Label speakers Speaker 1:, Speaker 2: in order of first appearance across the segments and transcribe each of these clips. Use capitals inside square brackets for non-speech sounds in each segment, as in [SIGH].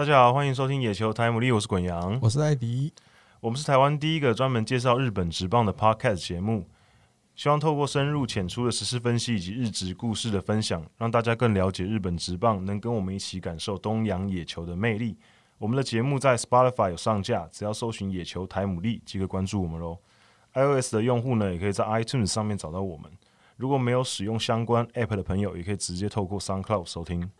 Speaker 1: 大家好，欢迎收听野球台姆利，我是滚羊，
Speaker 2: 我是艾迪，
Speaker 1: 我们是台湾第一个专门介绍日本职棒的 Podcast 节目，希望透过深入浅出的时事分析以及日职故事的分享，让大家更了解日本职棒，能跟我们一起感受东洋野球的魅力。我们的节目在 Spotify 有上架，只要搜寻野球台姆利即可关注我们喽。iOS 的用户呢，也可以在 iTunes 上面找到我们。如果没有使用相关 App 的朋友，也可以直接透过 SoundCloud 收听。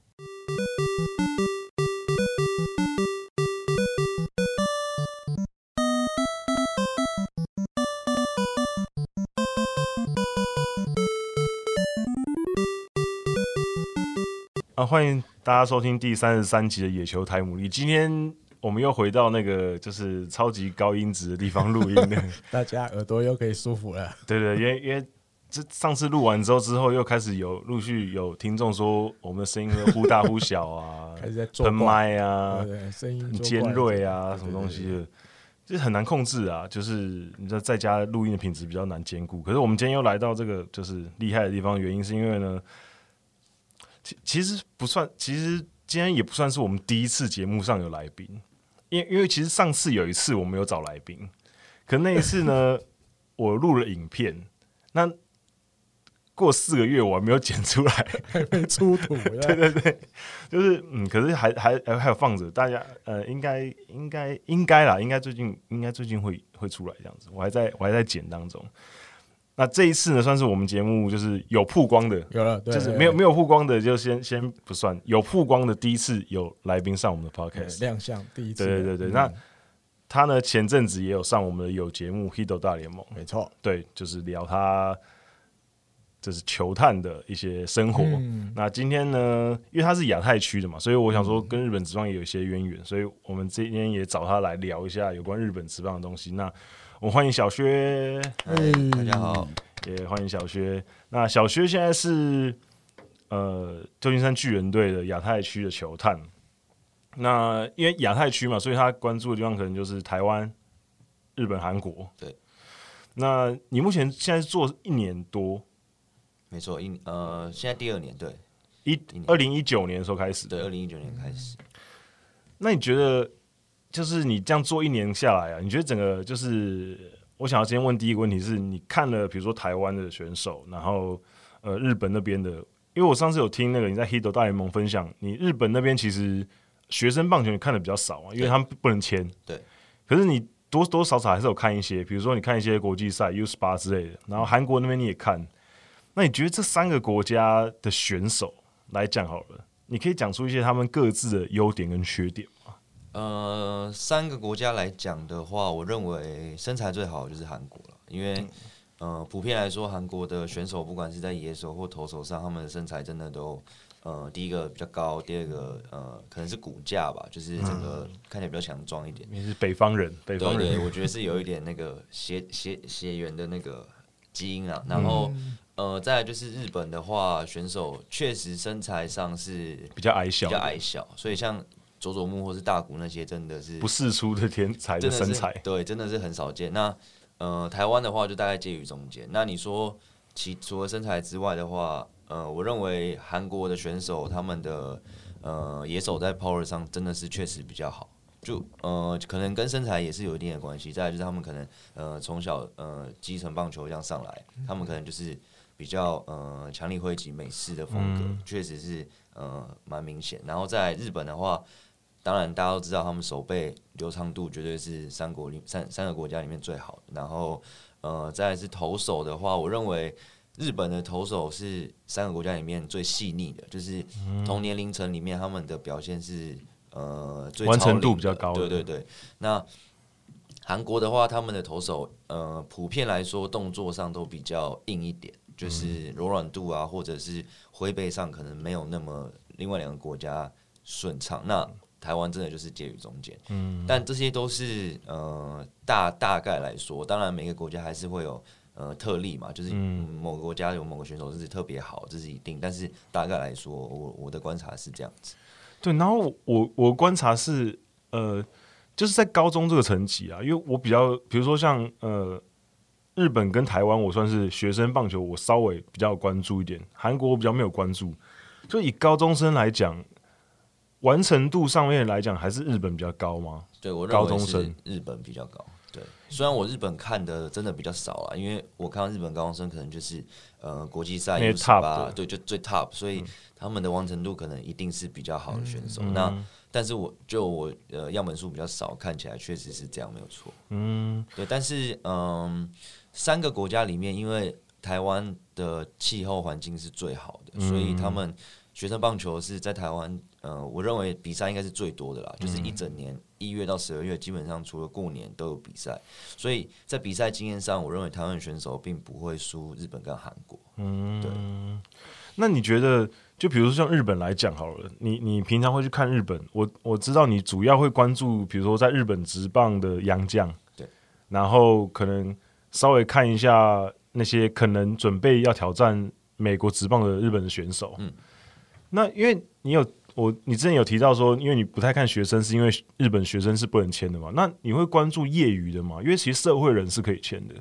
Speaker 1: 啊，欢迎大家收听第三十三集的野球台姆利。今天我们又回到那个就是超级高音质的地方录音了，[LAUGHS]
Speaker 2: 大家耳朵又可以舒服了。[LAUGHS]
Speaker 1: 对对，因为因为这上次录完之后之后，又开始有陆续有听众说我们的声音会忽大忽小啊，[LAUGHS]
Speaker 2: 开始在
Speaker 1: 喷麦啊，
Speaker 2: 声音很
Speaker 1: 尖锐啊，什么东西的，就是很难控制啊。就是你知道在家录音的品质比较难兼顾。可是我们今天又来到这个就是厉害的地方，原因是因为呢。其其实不算，其实今天也不算是我们第一次节目上有来宾，因为因为其实上次有一次我们有找来宾，可那一次呢，[LAUGHS] 我录了影片，那过四个月我还没有剪出来，
Speaker 2: 还没出土，[LAUGHS]
Speaker 1: 对对对，就是嗯，可是还还还有放着，大家呃，应该应该应该啦，应该最近应该最近会会出来这样子，我还在我还在剪当中。那这一次呢，算是我们节目就是有曝光的，
Speaker 2: 有了，对
Speaker 1: 就是没有没有曝光的，就先先不算。有曝光的第一次有来宾上我们的 podcast
Speaker 2: 亮相，第一次。
Speaker 1: 对对对对，嗯、那他呢前阵子也有上我们的有节目《Hito 大联盟》，
Speaker 2: 没错，
Speaker 1: 对，就是聊他就是球探的一些生活。嗯、那今天呢，因为他是亚太区的嘛，所以我想说跟日本职棒也有一些渊源，所以我们今天也找他来聊一下有关日本职棒的东西。那我们欢迎小薛，
Speaker 3: 哎，大家好，
Speaker 1: 也欢迎小薛。那小薛现在是呃旧金山巨人队的亚太区的球探。那因为亚太区嘛，所以他关注的地方可能就是台湾、日本、韩国。
Speaker 3: 对。
Speaker 1: 那你目前现在是做一年多？
Speaker 3: 没错，一呃，现在第二年，对，
Speaker 1: 一二零一九年的时候开始，
Speaker 3: 对，二零一九年开始。
Speaker 1: 那你觉得？就是你这样做一年下来啊，你觉得整个就是我想要先问第一个问题是你看了比如说台湾的选手，然后呃日本那边的，因为我上次有听那个你在 Hito 大联盟分享，你日本那边其实学生棒球你看的比较少啊，因为他们不能签。
Speaker 3: 对。
Speaker 1: 可是你多多少少还是有看一些，比如说你看一些国际赛 U 十八之类的，然后韩国那边你也看，那你觉得这三个国家的选手来讲好了，你可以讲出一些他们各自的优点跟缺点。
Speaker 3: 呃，三个国家来讲的话，我认为身材最好的就是韩国了，因为呃，普遍来说，韩国的选手不管是在野手或投手上，他们的身材真的都呃，第一个比较高，第二个呃，可能是骨架吧，就是整个看起来比较强壮一点。
Speaker 1: 你是北方人，北方人，
Speaker 3: 我觉得是有一点那个血 [LAUGHS] 血血缘的那个基因啊。然后呃，再来就是日本的话，选手确实身材上是
Speaker 1: 比较矮小，
Speaker 3: 比较矮小，所以像。佐佐木或是大谷那些真的是
Speaker 1: 不世出的天才的身材，
Speaker 3: 对，真的是很少见。那呃，台湾的话就大概介于中间。那你说其除了身材之外的话，呃，我认为韩国的选手他们的呃野手在 power 上真的是确实比较好，就呃可能跟身材也是有一定的关系。再来就是他们可能呃从小呃基层棒球这样上来，他们可能就是比较呃强力挥击美式的风格，确实是呃蛮明显。然后在日本的话。当然，大家都知道他们手背流畅度绝对是三国里三三个国家里面最好的。然后，呃，再来是投手的话，我认为日本的投手是三个国家里面最细腻的，就是同年龄层里面他们的表现是呃最
Speaker 1: 完成度比较高。
Speaker 3: 对对对。那韩国的话，他们的投手呃普遍来说动作上都比较硬一点，就是柔软度啊，或者是挥背上可能没有那么另外两个国家顺畅。那台湾真的就是介于中间，嗯，但这些都是呃大大概来说，当然每个国家还是会有呃特例嘛，就是某个国家有某个选手是特别好，这是一定。但是大概来说，我我的观察是这样子。
Speaker 1: 对，然后我我观察是呃，就是在高中这个层级啊，因为我比较，比如说像呃日本跟台湾，我算是学生棒球，我稍微比较关注一点，韩国我比较没有关注。就以高中生来讲。完成度上面来讲，还是日本比较高吗？
Speaker 3: 对我认为是日本比较高。对，虽然我日本看的真的比较少啊，因为我看到日本高中生可能就是呃国际赛 U18，对，就最 top，所以他们的完成度可能一定是比较好的选手。嗯、那但是我就我呃样本数比较少，看起来确实是这样，没有错。嗯，对，但是嗯、呃，三个国家里面，因为台湾的气候环境是最好的，所以他们学生棒球是在台湾，呃，我认为比赛应该是最多的啦，就是一整年一月到十二月，基本上除了过年都有比赛，所以在比赛经验上，我认为台湾选手并不会输日本跟韩国。嗯，对。
Speaker 1: 那你觉得，就比如说像日本来讲好了，你你平常会去看日本？我我知道你主要会关注，比如说在日本职棒的洋将，
Speaker 3: 对，
Speaker 1: 然后可能稍微看一下。那些可能准备要挑战美国职棒的日本的选手，嗯，那因为你有我，你之前有提到说，因为你不太看学生，是因为日本学生是不能签的嘛？那你会关注业余的吗？因为其实社会人是可以签的，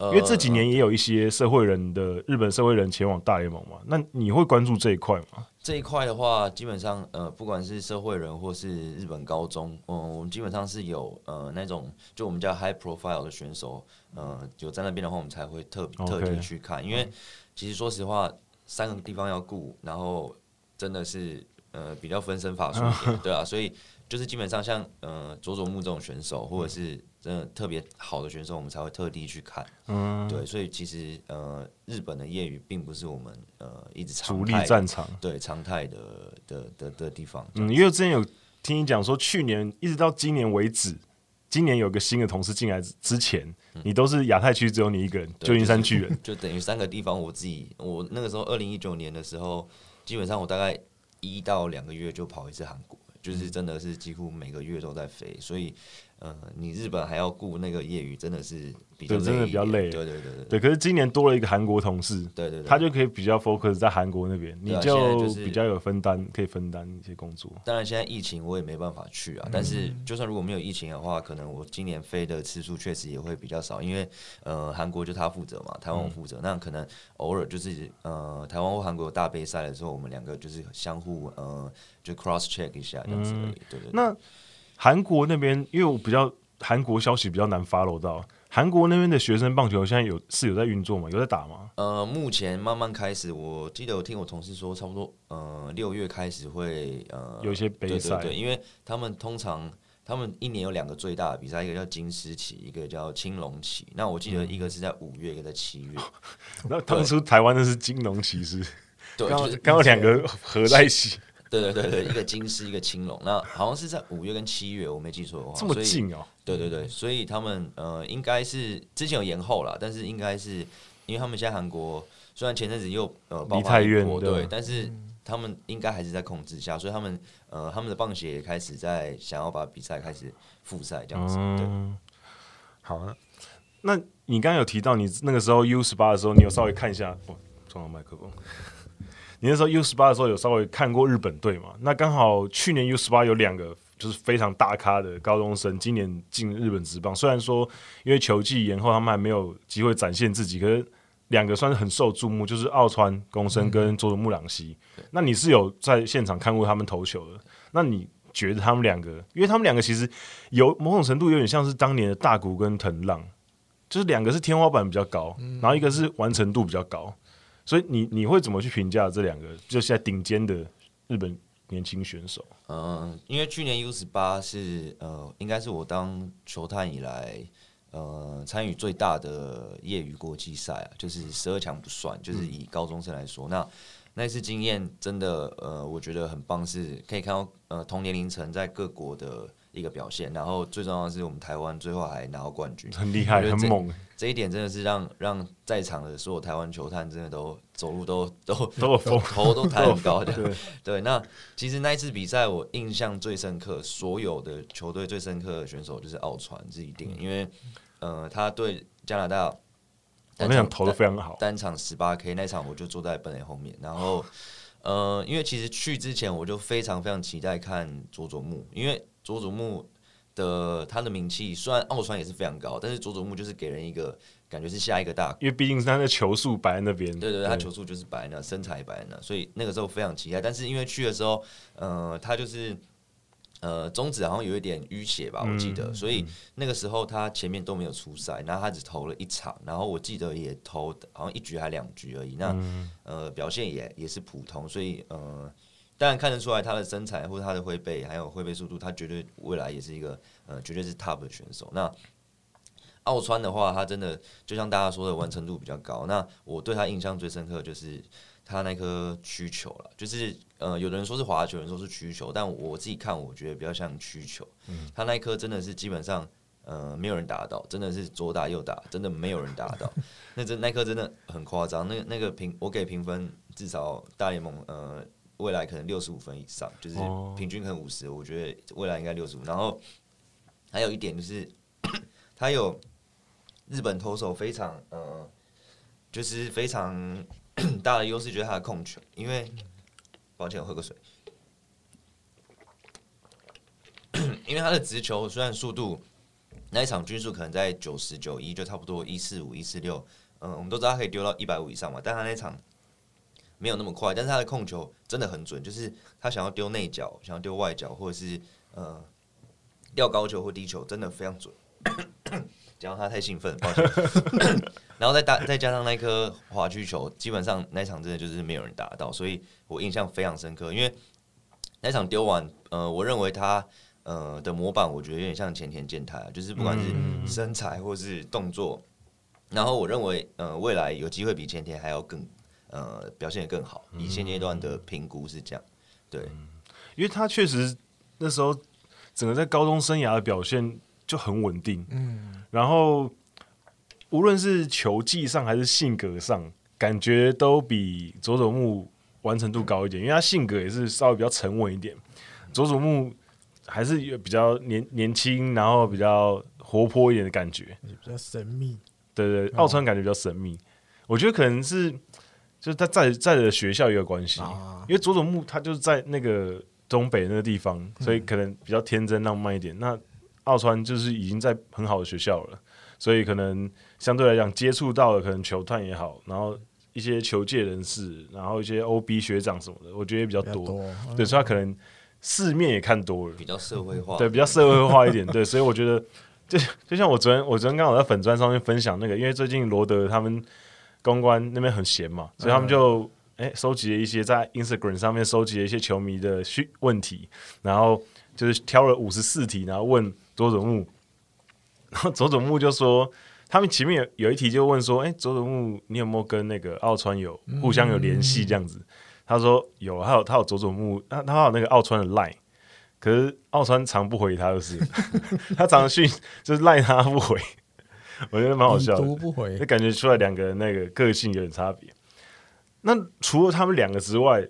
Speaker 1: 因为这几年也有一些社会人的日本社会人前往大联盟嘛。那你会关注这一块吗？
Speaker 3: 这一块的话，基本上呃，不管是社会人或是日本高中，嗯，我们基本上是有呃那种就我们叫 high profile 的选手，呃，有在那边的话，我们才会特特地去看。因为其实说实话，三个地方要顾，然后真的是呃比较分身乏术一点，[LAUGHS] 对啊，所以就是基本上像呃佐佐木这种选手，或者是。真的特别好的选手，我们才会特地去看。嗯，对，所以其实呃，日本的业余并不是我们呃一直常态
Speaker 1: 主力战场，
Speaker 3: 对常态的的的的地方。
Speaker 1: 嗯，因为之前有听你讲说，去年一直到今年为止，今年有个新的同事进来之前，嗯、你都是亚太区只有你一个人，旧金山巨人，[LAUGHS]
Speaker 3: 就等于三个地方我自己。我那个时候二零一九年的时候，基本上我大概一到两个月就跑一次韩国，就是真的是几乎每个月都在飞，所以。呃，你日本还要顾那个业余，真的是比较累，
Speaker 1: 真的比较累。
Speaker 3: 对对对对，
Speaker 1: 对。可是今年多了一个韩国同事，
Speaker 3: 对对对，
Speaker 1: 他就可以比较 focus 在韩国那边，你就比较有分担，可以分担一些工作。
Speaker 3: 当然，现在疫情我也没办法去啊。但是，就算如果没有疫情的话，可能我今年飞的次数确实也会比较少，因为呃，韩国就他负责嘛，台湾我负责。那可能偶尔就是呃，台湾或韩国有大杯赛的时候，我们两个就是相互呃，就 cross check 一下这样子而已。对对。
Speaker 1: 那韩国那边，因为我比较韩国消息比较难 follow 到，韩国那边的学生棒球现在有是有在运作吗？有在打吗？
Speaker 3: 呃，目前慢慢开始，我记得我听我同事说，差不多呃六月开始会呃
Speaker 1: 有一些杯赛，
Speaker 3: 对，因为他们通常他们一年有两个最大的比赛，一个叫金狮旗，一个叫青龙旗。那我记得一个是在五月，嗯、一个在七月。[LAUGHS]
Speaker 1: 那当初台湾的是金龙旗是？
Speaker 3: 对，
Speaker 1: 刚刚好两个合在一起。
Speaker 3: 对对对对，一个金狮，一个青龙，那好像是在五月跟七月，我没记错的话。
Speaker 1: 这么近哦？
Speaker 3: 对对对，所以他们呃，应该是之前有延后了，但是应该是因为他们现在韩国虽然前阵子又呃爆发一波，对，但是他们应该还是在控制下，所以他们呃他们的棒协也开始在想要把比赛开始复赛这样子。对，
Speaker 1: 好啊。那你刚刚有提到你那个时候 U 十八的时候，你有稍微看一下，哇，撞到麦克风。你那时候 U 十八的时候有稍微看过日本队嘛？那刚好去年 U 十八有两个就是非常大咖的高中生，今年进日本职棒。虽然说因为球季延后，他们还没有机会展现自己，可是两个算是很受注目，就是奥川恭伸跟佐佐木朗希。嗯、那你是有在现场看过他们投球的？那你觉得他们两个，因为他们两个其实有某种程度有点像是当年的大谷跟藤浪，就是两个是天花板比较高，然后一个是完成度比较高。所以你你会怎么去评价这两个就现在顶尖的日本年轻选手？
Speaker 3: 嗯，因为去年 U 十八是呃，应该是我当球探以来呃参与最大的业余国际赛啊，就是十二强不算，就是以高中生来说，嗯、那那次经验真的呃，我觉得很棒，是可以看到呃同年龄层在各国的一个表现，然后最重要的是我们台湾最后还拿到冠军，
Speaker 1: 很厉害，很猛。
Speaker 3: 这一点真的是让让在场的所有台湾球探真的都走路都 [LAUGHS] 都
Speaker 1: 都有，
Speaker 3: 头都抬很高的。[LAUGHS] 对对，那其实那一次比赛我印象最深刻，所有的球队最深刻的选手就是奥川这一点，因为呃他对加拿大，
Speaker 1: 那场投的非常好，
Speaker 3: 单场十八 K 那场我就坐在本垒后面，然后呃因为其实去之前我就非常非常期待看佐佐木，因为佐佐木。的他的名气，虽然奥川也是非常高，但是佐佐木就是给人一个感觉是下一个大，
Speaker 1: 因为毕竟是他的球速摆在那边，
Speaker 3: 对对对，他球速就是摆在那，身材摆在那，所以那个时候非常期待。但是因为去的时候，呃，他就是呃中指好像有一点淤血吧，我记得，嗯、所以那个时候他前面都没有出赛，然后他只投了一场，然后我记得也投好像一局还两局而已，那、嗯、呃表现也也是普通，所以呃。当然看得出来他的身材或者他的挥背还有挥背速度，他绝对未来也是一个呃绝对是 top 的选手。那奥川的话，他真的就像大家说的完成度比较高。那我对他印象最深刻就是他那颗曲球了，就是呃有的人说是滑球，有人说是曲球，但我自己看我觉得比较像曲球。嗯，他那一颗真的是基本上呃没有人打到，真的是左打右打，真的没有人打到。[LAUGHS] 那真那颗真的很夸张。那那个评我给评分至少大联盟呃。未来可能六十五分以上，就是平均可能五十，我觉得未来应该六十五。然后还有一点就是，[CLEARS THROAT] 他有日本投手非常呃，就是非常 [CLEARS THROAT] 大的优势，就是他的控球。因为抱歉，我喝个水。[CLEARS THROAT] 因为他的直球虽然速度那一场均速可能在九十九一，就差不多一四五一四六，嗯，我们都知道他可以丢到一百五以上嘛，但他那场。没有那么快，但是他的控球真的很准，就是他想要丢内角，想要丢外角，或者是呃吊高球或低球，真的非常准。[COUGHS] 讲到他太兴奋，抱歉。[LAUGHS] 然后再打再加上那颗滑曲球，基本上那场真的就是没有人打到，所以我印象非常深刻。因为那场丢完，呃，我认为他呃的模板，我觉得有点像前田健太，就是不管是身材或是动作，然后我认为呃未来有机会比前田还要更。呃，表现也更好。以现阶段的评估是这样，对，
Speaker 1: 因为他确实那时候整个在高中生涯的表现就很稳定，嗯，然后无论是球技上还是性格上，感觉都比佐佐木完成度高一点。因为他性格也是稍微比较沉稳一点，佐佐木还是有比较年年轻，然后比较活泼一点的感觉，
Speaker 2: 比较神秘。
Speaker 1: 对对，奥川感觉比较神秘，哦、我觉得可能是。就是他在在的学校也有关系，因为佐佐木他就是在那个东北那个地方，所以可能比较天真浪漫一点。那奥川就是已经在很好的学校了，所以可能相对来讲接触到的可能球探也好，然后一些球界人士，然后一些 OB 学长什么的，我觉得也比较多。对，所以他可能世面也看多了，
Speaker 3: 比较社会化，
Speaker 1: 对，比较社会化一点。对，所以我觉得就就像我昨天，我昨天刚好在粉砖上面分享那个，因为最近罗德他们。公关那边很闲嘛，所以他们就哎收集了一些在 Instagram 上面收集了一些球迷的需问题，然后就是挑了五十四题，然后问佐佐木，[LAUGHS] 然后佐佐木就说，他们前面有有一题就问说，哎，佐佐木你有没有跟那个奥川有互相有联系这样子？他说有，他有他有佐佐木，他他有那个奥川的 line，可是奥川常不回他就是，[LAUGHS] 他常讯 [LAUGHS] 就是赖他不回。[LAUGHS] 我觉得蛮好笑的，读不回，就感觉出来两个人那个个性有点差别。那除了他们两个之外，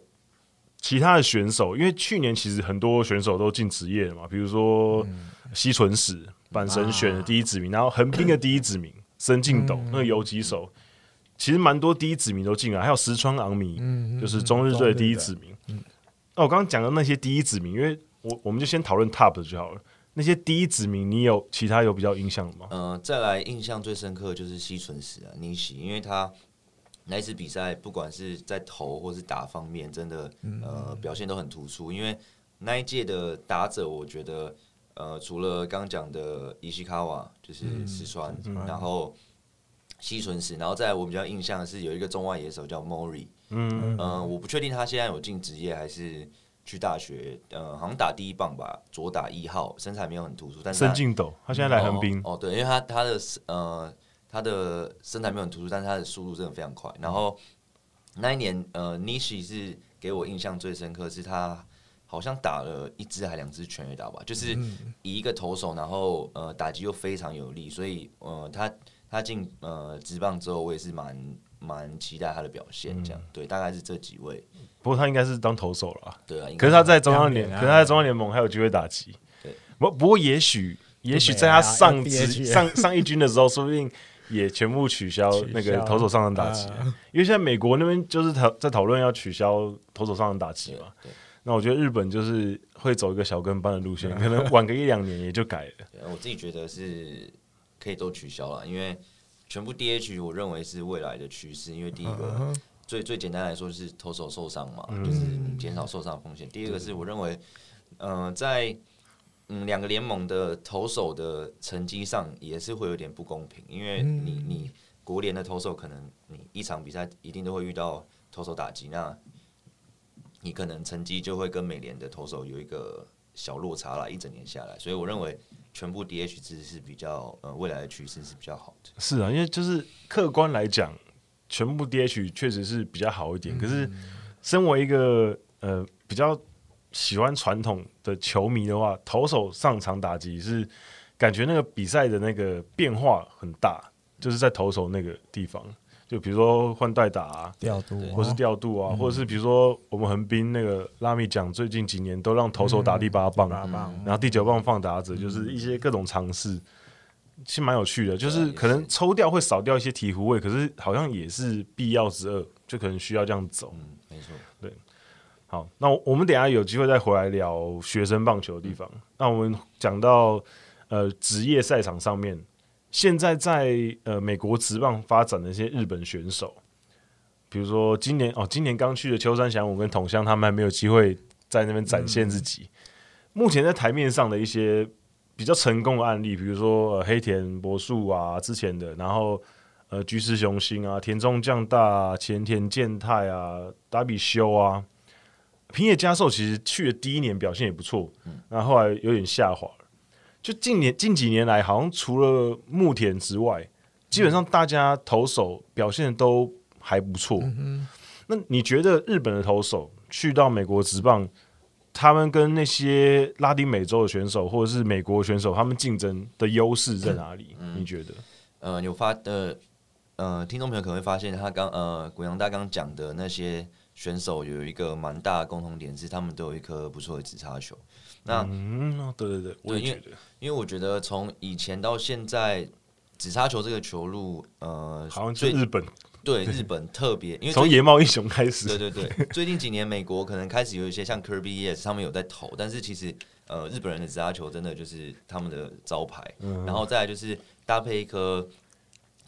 Speaker 1: 其他的选手，因为去年其实很多选手都进职业了嘛，比如说西纯矢阪神选的第一指名，然后横滨的 [CLEARS THROAT] 第一指名森进斗那个游击手，其实蛮多第一指名都进了，还有石川昂弥，就是中日队的第一指名。那我刚刚讲的那些第一指名，因为我我们就先讨论 top 的就好了。那些第一指名，你有其他有比较印象的吗？
Speaker 3: 嗯、呃，再来印象最深刻的就是西纯史啊，尼西，因为他那一次比赛，不管是在投或是打方面，真的呃表现都很突出。因为那一届的打者，我觉得呃除了刚讲的伊西卡瓦，就是石川，嗯、然后西纯史，然后再来我比较印象的是有一个中外野手叫 Mori，嗯嗯、呃，我不确定他现在有进职业还是。去大学，呃，好像打第一棒吧，左打一号，身材没有很突出，但是他
Speaker 1: 森敬斗，他现在来横滨、
Speaker 3: 哦，哦，对，因为他他的呃他的身材没有很突出，但是他的速度真的非常快。然后那一年，呃，Nishi 是给我印象最深刻，是他好像打了一支还两支全垒打吧，就是以一个投手，然后呃打击又非常有力，所以呃他他进呃职棒之后，我也是蛮蛮期待他的表现，这样、嗯、对，大概是这几位。
Speaker 1: 不过他应该是当投手了，
Speaker 3: 对啊。
Speaker 1: 可是他在中央联，可是他在中央联盟还有机会打击。对，不不过也许也许在他上职上上一军的时候，说不定也全部取消那个投手上场打击，[LAUGHS] 因为现在美国那边就是讨在讨论要取消投手上场打击嘛。那我觉得日本就是会走一个小跟班的路线，[LAUGHS] 可能晚个一两年也就改了。
Speaker 3: 我自己觉得是可以都取消了，因为全部 DH 我认为是未来的趋势。因为第一个最最简单来说就是投手受伤嘛，就是减少受伤风险。第二个是我认为，嗯，在嗯两个联盟的投手的成绩上也是会有点不公平，因为你你国联的投手可能你一场比赛一定都会遇到投手打击，那你可能成绩就会跟美联的投手有一个小落差了，一整年下来，所以我认为全部 DH 制是比较呃未来的趋势是比较好的。
Speaker 1: 是啊，因为就是客观来讲，全部 DH 确实是比较好一点。嗯、可是，身为一个呃比较喜欢传统的球迷的话，投手上场打击是感觉那个比赛的那个变化很大，就是在投手那个地方。就比如说换代打啊，
Speaker 2: 调度，
Speaker 1: 或是调度啊，或者是比如说我们横滨那个拉米讲，最近几年都让投手打第八棒，然后第九棒放打者，就是一些各种尝试，其实蛮有趣的。就是可能抽掉会少掉一些醍醐味，可是好像也是必要之二，就可能需要这样走。
Speaker 3: 嗯，没错，
Speaker 1: 对。好，那我们等下有机会再回来聊学生棒球的地方。那我们讲到呃职业赛场上面。现在在呃美国职棒发展的一些日本选手，比如说今年哦，今年刚去的秋山翔吾跟筒香，他们还没有机会在那边展现自己。嗯、目前在台面上的一些比较成功的案例，比如说、呃、黑田博树啊，之前的，然后呃菊池雄心啊，田中将大、啊、前田健太啊，达比修啊，平野佳寿其实去的第一年表现也不错，然后后来有点下滑。就近年近几年来，好像除了木田之外，基本上大家投手表现都还不错。嗯、哼那你觉得日本的投手去到美国职棒，他们跟那些拉丁美洲的选手或者是美国选手，他们竞争的优势在哪里？嗯、你觉得？
Speaker 3: 呃，有发的呃，听众朋友可能会发现，他刚呃，古阳大刚讲的那些选手有一个蛮大的共同点，是他们都有一颗不错的直叉球。那
Speaker 1: 嗯，对对对，我也觉得，
Speaker 3: 因为我觉得从以前到现在，紫砂球这个球路，呃，
Speaker 1: 好像最日本
Speaker 3: 对日本特别，因为
Speaker 1: 从野猫英雄开始，
Speaker 3: 对对对，最近几年美国可能开始有一些像 Kirby Yates 他们有在投，但是其实呃日本人的紫砂球真的就是他们的招牌，嗯、然后再来就是搭配一颗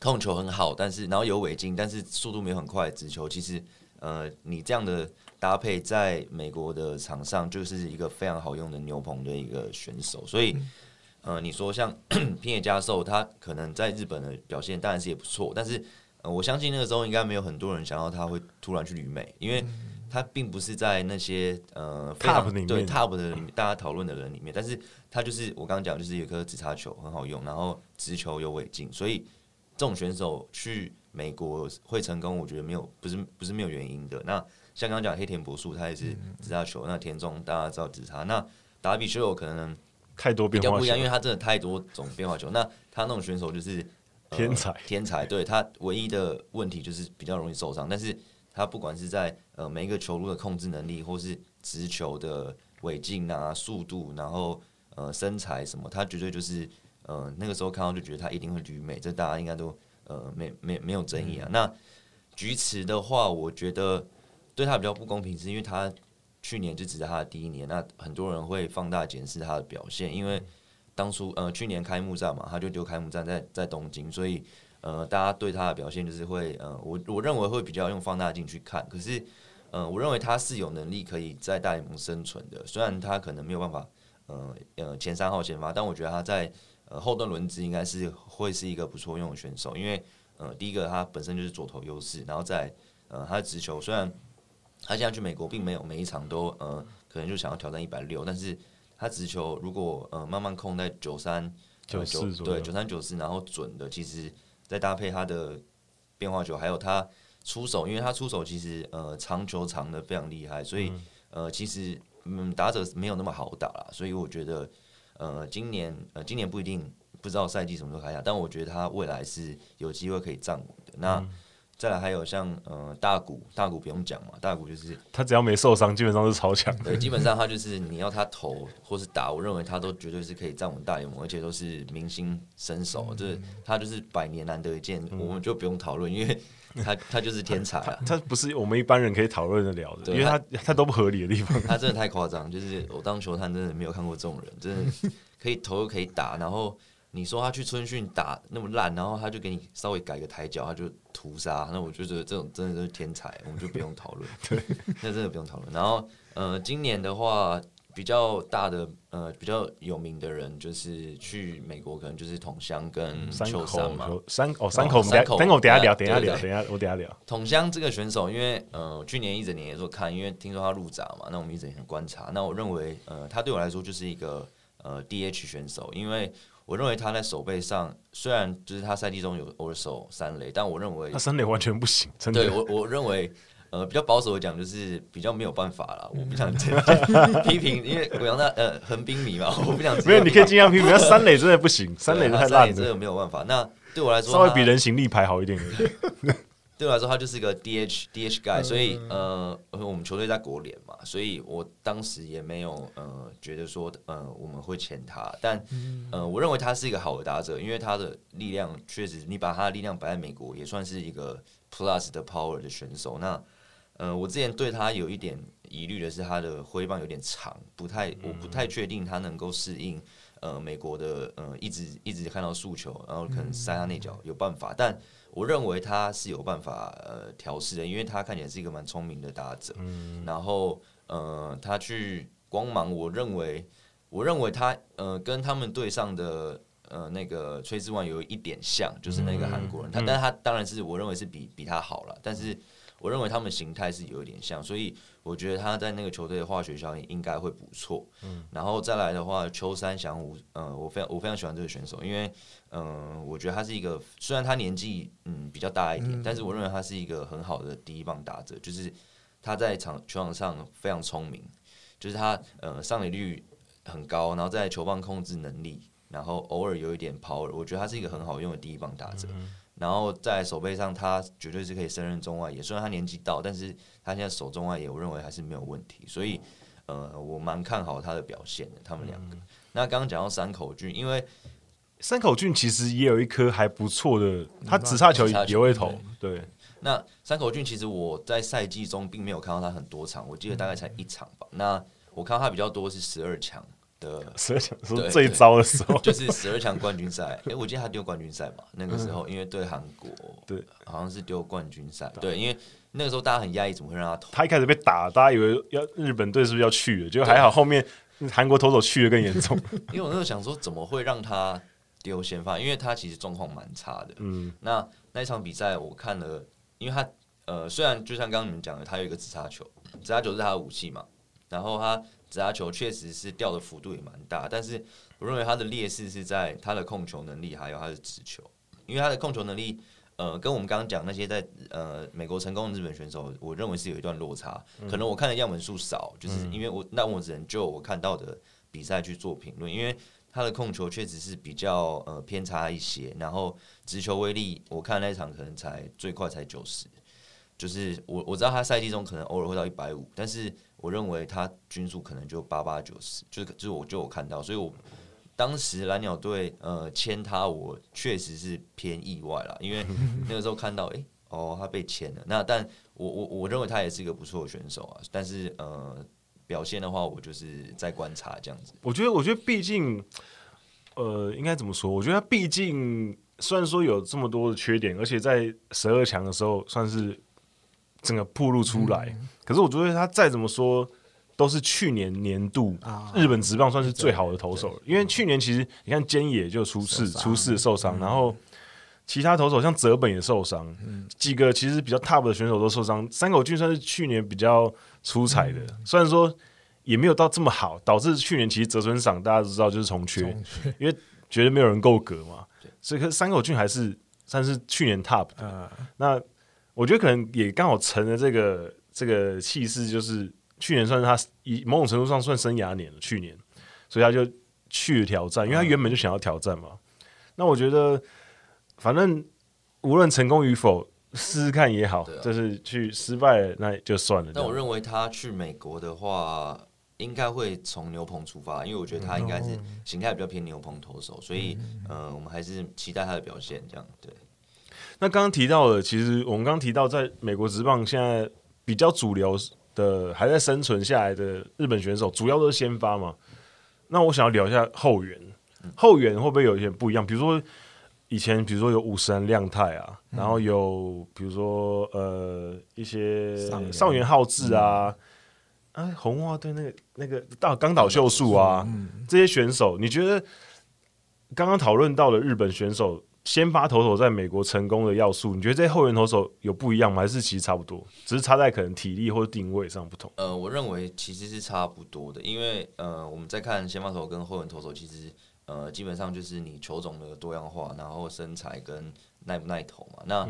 Speaker 3: 控球很好，但是然后有尾劲，但是速度没有很快的直球，其实呃你这样的。搭配在美国的场上就是一个非常好用的牛棚的一个选手，所以，呃，你说像 [CLEARS THROAT] 平野佳寿，他可能在日本的表现当然是也不错，但是，呃，我相信那个时候应该没有很多人想到他会突然去旅美，因为他并不是在那些呃
Speaker 1: top
Speaker 3: 对 top 的里面大家讨论的人里面，但是他就是我刚刚讲就是有一颗直插球很好用，然后直球有尾劲，所以这种选手去美国会成功，我觉得没有不是不是没有原因的。那像刚刚讲黑田博树，他也是直插球。嗯、那田中大家知道直插，那达比修有可能
Speaker 1: 太多变化
Speaker 3: 不一样，因为他真的太多种变化球。那他那种选手就是、
Speaker 1: 呃、天才，
Speaker 3: 天才。对他唯一的问题就是比较容易受伤，但是他不管是在呃每一个球路的控制能力，或是直球的尾劲啊、速度，然后呃身材什么，他绝对就是呃那个时候看到就觉得他一定会旅美，这大家应该都呃没没没有争议啊。嗯、那菊池的话，我觉得。对他比较不公平，是因为他去年就只是他的第一年，那很多人会放大检视他的表现，因为当初呃去年开幕战嘛，他就丢开幕战在在东京，所以呃大家对他的表现就是会呃我我认为会比较用放大镜去看，可是呃我认为他是有能力可以在大联盟生存的，虽然他可能没有办法呃呃前三号先发，但我觉得他在呃后段轮值应该是会是一个不错用的选手，因为呃第一个他本身就是左投优势，然后再呃他的直球虽然。他现在去美国，并没有每一场都呃，可能就想要挑战一百六，但是他直球如果呃慢慢控在九三九四对九三九四，然后准的，其实再搭配他的变化球，还有他出手，因为他出手其实呃长球长的非常厉害，所以呃其实嗯打者没有那么好打啦，所以我觉得呃今年呃今年不一定不知道赛季什么时候开打，但我觉得他未来是有机会可以站稳的。那再来还有像呃大谷，大谷不用讲嘛，大谷就是
Speaker 1: 他只要没受伤，基本上是超强。
Speaker 3: 对，基本上他就是你要他投或是打，我认为他都绝对是可以站稳大联盟，而且都是明星身手，嗯、就是他就是百年难得一见，嗯、我们就不用讨论，因为 [LAUGHS] 他他就是天才啊，
Speaker 1: 他不是我们一般人可以讨论得了的，因为他他，他都不合理的地方，[LAUGHS]
Speaker 3: 他真的太夸张，就是我当球探真的没有看过这种人，真的 [LAUGHS] 可以投又可以打，然后。你说他去春训打那么烂，然后他就给你稍微改个抬脚，他就屠杀。那我就觉得这种真的都是天才，我们就不用讨论。[LAUGHS] 对，那真的不用讨论。然后，呃，今年的话比较大的呃比较有名的人就是去美国，可能就是统香跟秋山嘛。
Speaker 1: 山哦，山口，山口，等我等下聊，等下聊，等下我等下聊。
Speaker 3: 统香这个选手，因为呃去年一整年也做看，因为听说他入闸嘛，那我们一整年观察。那我认为呃他对我来说就是一个呃 DH 选手，因为。我认为他在手背上，虽然就是他赛季中有偶尔守三垒，但我认为
Speaker 1: 他三垒完全不行。真的，
Speaker 3: 对我我认为，呃，比较保守的讲，就是比较没有办法了。我不想这样 [LAUGHS] 批评，因为我让他呃横滨迷嘛，我不想
Speaker 1: 没有，你可以尽量批评。他三垒真的不行，三垒太烂，
Speaker 3: 真的没有办法。那对我来说，
Speaker 1: 稍微比人形立牌好一点。[LAUGHS]
Speaker 3: 对我来说，他就是一个 DH DH guy，所以呃，我们球队在国联嘛，所以我当时也没有呃觉得说呃我们会签他，但呃我认为他是一个好的打者，因为他的力量确实，你把他的力量摆在美国也算是一个 plus 的 power 的选手。那呃我之前对他有一点疑虑的是他的挥棒有点长，不太我不太确定他能够适应呃美国的呃一直一直看到诉求，然后可能塞他内角有办法，但。我认为他是有办法呃调试的，因为他看起来是一个蛮聪明的打者。嗯、然后呃，他去光芒，我认为我认为他呃跟他们队上的呃那个崔志万有一点像，就是那个韩国人。他、嗯、但是他当然是我认为是比比他好了，但是我认为他们形态是有一点像，所以我觉得他在那个球队的化学效应应该会不错。嗯、然后再来的话，秋山翔吾，呃，我非常我非常喜欢这个选手，因为。嗯，我觉得他是一个，虽然他年纪嗯比较大一点，嗯、但是我认为他是一个很好的第一棒打者，就是他在场球场上非常聪明，就是他呃上垒率很高，然后在球棒控制能力，然后偶尔有一点 power，我觉得他是一个很好用的第一棒打者。嗯、然后在手背上，他绝对是可以胜任中外野，虽然他年纪到，但是他现在守中外野，我认为还是没有问题，所以呃我蛮看好他的表现的。他们两个，嗯、那刚刚讲到山口俊，因为。
Speaker 1: 山口俊其实也有一颗还不错的，他直叉球也会投。对，
Speaker 3: 那山口俊其实我在赛季中并没有看到他很多场，我记得大概才一场吧。那我看到他比较多是十二强的，
Speaker 1: 十二强是最糟的时候，
Speaker 3: 就是十二强冠军赛。哎，我记得他丢冠军赛嘛，那个时候因为对韩国，对，好像是丢冠军赛。对，因为那个时候大家很压抑，怎么会让他投？
Speaker 1: 他一开始被打，大家以为要日本队是不是要去了？结果还好，后面韩国投手去的更严重。[LAUGHS]
Speaker 3: 因为我那时候想说，怎么会让他？丢先发，因为他其实状况蛮差的。嗯，那那一场比赛我看了，因为他呃，虽然就像刚刚你们讲的，他有一个直插球，直插球是他的武器嘛，然后他直插球确实是掉的幅度也蛮大，但是我认为他的劣势是在他的控球能力，还有他的直球，因为他的控球能力，呃，跟我们刚刚讲那些在呃美国成功的日本选手，我认为是有一段落差。嗯、可能我看的样本数少，就是因为我那我只能就我看到的比赛去做评论，因为。他的控球确实是比较呃偏差一些，然后直球威力，我看那场可能才最快才九十，就是我我知道他赛季中可能偶尔会到一百五，但是我认为他均速可能就八八九十，就是就是我就我看到，所以我当时蓝鸟队呃签他，我确实是偏意外了，因为 [LAUGHS] 那个时候看到哎、欸，哦他被签了，那但我我我认为他也是一个不错的选手啊，但是呃。表现的话，我就是在观察这样子。
Speaker 1: 我觉得，我觉得毕竟，呃，应该怎么说？我觉得他毕竟虽然说有这么多的缺点，而且在十二强的时候算是整个暴露出来。嗯、可是我觉得他再怎么说，都是去年年度日本职棒算是最好的投手了。因为去年其实你看菅野就出事，出事受伤，然后其他投手像泽本也受伤，嗯、几个其实比较 top 的选手都受伤。山口俊算是去年比较。出彩的，虽然说也没有到这么好，导致去年其实泽村赏大家都知道就是重缺，缺因为觉得没有人够格嘛，所以可是山口俊还是算是去年 top 的。呃、那我觉得可能也刚好成了这个这个气势，就是去年算是他以某种程度上算生涯年了，去年，所以他就去了挑战，因为他原本就想要挑战嘛。呃、那我觉得反正无论成功与否。试试看也好，就是去失败了那就算了。
Speaker 3: 但我认为他去美国的话，应该会从牛棚出发，因为我觉得他应该是形态比较偏牛棚投手，所以嗯，我们还是期待他的表现。这样对。
Speaker 1: 那刚刚提到的，其实我们刚刚提到，在美国职棒现在比较主流的还在生存下来的日本选手，主要都是先发嘛。那我想要聊一下后援，后援会不会有一些不一样？比如说以前，比如说有五十岚亮太啊，然后有比如说呃一些上元浩志啊，哎红袜队那个那个大冈岛秀树啊，这些选手，你觉得刚刚讨论到的日本选手？先发投手在美国成功的要素，你觉得这些后援投手有不一样吗？还是其实差不多，只是差在可能体力或者定位上不同？
Speaker 3: 呃，我认为其实是差不多的，因为呃，我们在看先发投手跟后援投手，其实呃，基本上就是你球种的多样化，然后身材跟耐不耐投嘛。那、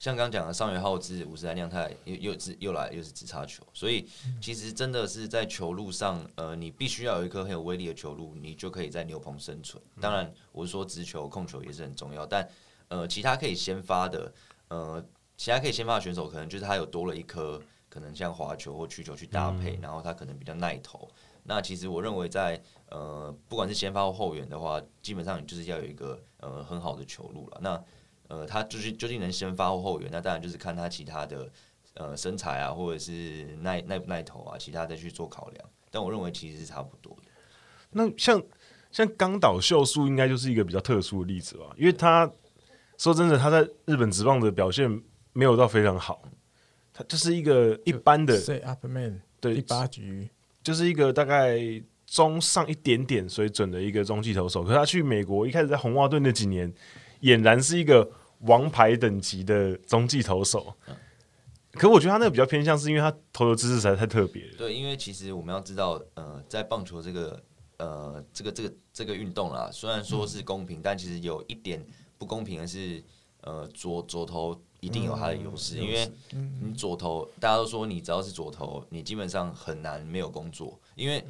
Speaker 3: 像刚刚讲的上元浩之、五十岚亮太又又是又来又是直插球，所以其实真的是在球路上，呃，你必须要有一颗很有威力的球路，你就可以在牛棚生存。当然，我是说直球、控球也是很重要，但呃，其他可以先发的，呃，其他可以先发的选手，可能就是他有多了一颗，可能像滑球或曲球去搭配，然后他可能比较耐投。那其实我认为在呃，不管是先发或后援的话，基本上你就是要有一个呃很好的球路了。那呃，他就是究竟能先发或后援，那当然就是看他其他的呃身材啊，或者是耐耐不耐投啊，其他再去做考量。但我认为其实是差不多的。
Speaker 1: 那像像冈岛秀树应该就是一个比较特殊的例子吧？因为他说真的，他在日本职棒的表现没有到非常好，他就是一个一般的
Speaker 2: set up man，
Speaker 1: 对，
Speaker 2: 第八局
Speaker 1: 就是一个大概中上一点点水准的一个中继投手。可是他去美国一开始在红袜队那几年，俨然是一个。王牌等级的中继投手，可我觉得他那个比较偏向，是因为他投球姿势实在太特别了。
Speaker 3: 对，因为其实我们要知道，呃，在棒球这个呃这个这个这个运动啦，虽然说是公平，但其实有一点不公平的是，呃，左左投一定有他的优势，因为你左投，大家都说你只要是左投，你基本上很难没有工作，因为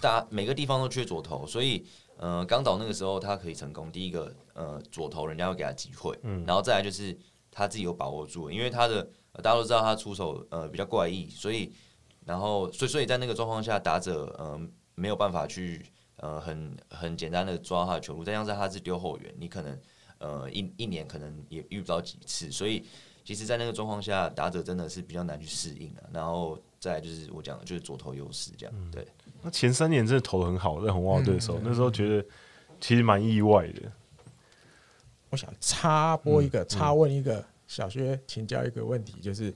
Speaker 3: 大家每个地方都缺左投，所以。呃，刚导那个时候，他可以成功。第一个，呃，左投人家会给他机会，嗯，然后再来就是他自己有把握住，因为他的、呃、大家都知道他出手呃比较怪异，所以然后所以所以在那个状况下，打者呃没有办法去呃很很简单的抓他的球路，再加上他是丢后援，你可能呃一一年可能也遇不到几次，所以其实，在那个状况下，打者真的是比较难去适应的。然后再来就是我讲的就是左投优势这样，嗯、对。
Speaker 1: 那前三年真的投的很好，在红袜队的时候，嗯、那时候觉得其实蛮意外的。
Speaker 2: 我想插播一个，嗯、插问一个，小薛请教一个问题，就是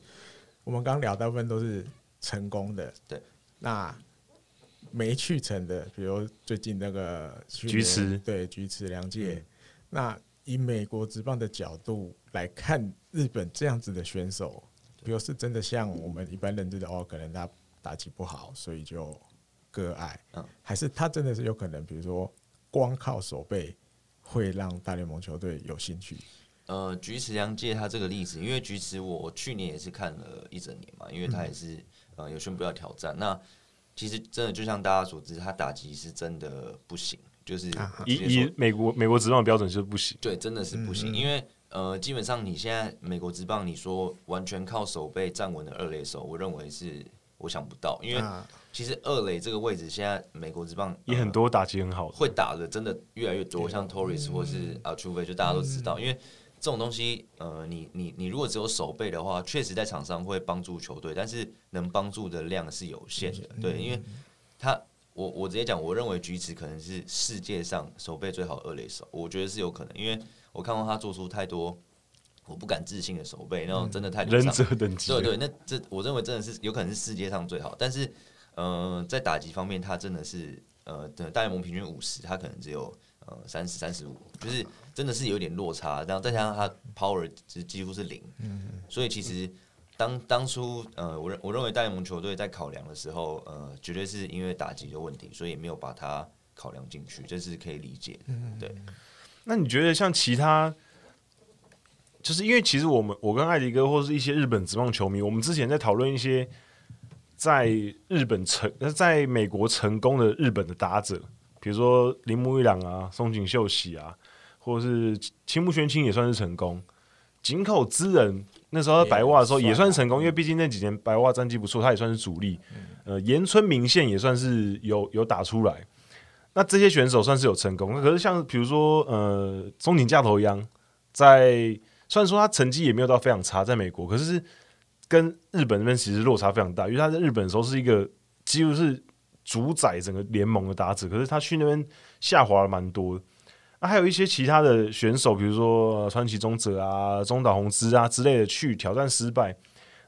Speaker 2: 我们刚聊大部分都是成功的，
Speaker 3: 对。
Speaker 2: 那没去成的，比如最近那个
Speaker 1: 菊池，
Speaker 2: 对菊池良介。嗯、那以美国职棒的角度来看，日本这样子的选手，比如是真的像我们一般认知的哦，可能他打击不好，所以就。个爱，嗯，还是他真的是有可能，比如说光靠手背会让大联盟球队有兴趣。
Speaker 3: 呃，菊池良借他这个例子，因为菊池我去年也是看了一整年嘛，因为他也是、嗯、呃有宣布要挑战。那其实真的就像大家所知，他打击是真的不行，就是
Speaker 1: 以以美国美国职棒的标准就是不行。
Speaker 3: 对，真的是不行，因为呃基本上你现在美国职棒，你说完全靠手背站稳的二垒手，我认为是我想不到，因为。啊其实二垒这个位置，现在美国职棒
Speaker 1: 也很多打击很好，
Speaker 3: 会打的真的越来越多，像 Torres 或是啊，除非就大家都知道，因为这种东西，呃，你你你如果只有守备的话，确实在场上会帮助球队，但是能帮助的量是有限的。对，因为他，我我直接讲，我认为菊池可能是世界上守备最好二垒手，我觉得是有可能，因为我看过他做出太多我不敢置信的守备，那种真的太
Speaker 1: 忍者等级，
Speaker 3: 对对，那这我认为真的是有可能是世界上最好，但是。呃，在打击方面，他真的是呃，大联盟平均五十，他可能只有呃三十三十五，就是真的是有点落差。然后再加上他 power 几乎是零，嗯，所以其实当当初呃，我认我认为大联盟球队在考量的时候，呃，绝对是因为打击的问题，所以没有把它考量进去，这是可以理解的。对。
Speaker 1: 那你觉得像其他，就是因为其实我们我跟艾迪哥或是一些日本职棒球迷，我们之前在讨论一些。在日本成，在美国成功的日本的打者，比如说铃木一朗啊、松井秀喜啊，或者是青木宣清也算是成功。井口之人那时候在白袜的时候也算成功，因为毕竟那几年白袜战绩不错，他也算是主力。呃，岩村明宪也算是有有打出来。那这些选手算是有成功，可是像比如说呃松井架头一样，在虽然说他成绩也没有到非常差，在美国，可是跟日本那边其实落差非常大，因为他在日本的时候是一个几乎是主宰整个联盟的打者，可是他去那边下滑了蛮多。那、啊、还有一些其他的选手，比如说川崎宗泽啊、中岛宏之啊之类的，去挑战失败。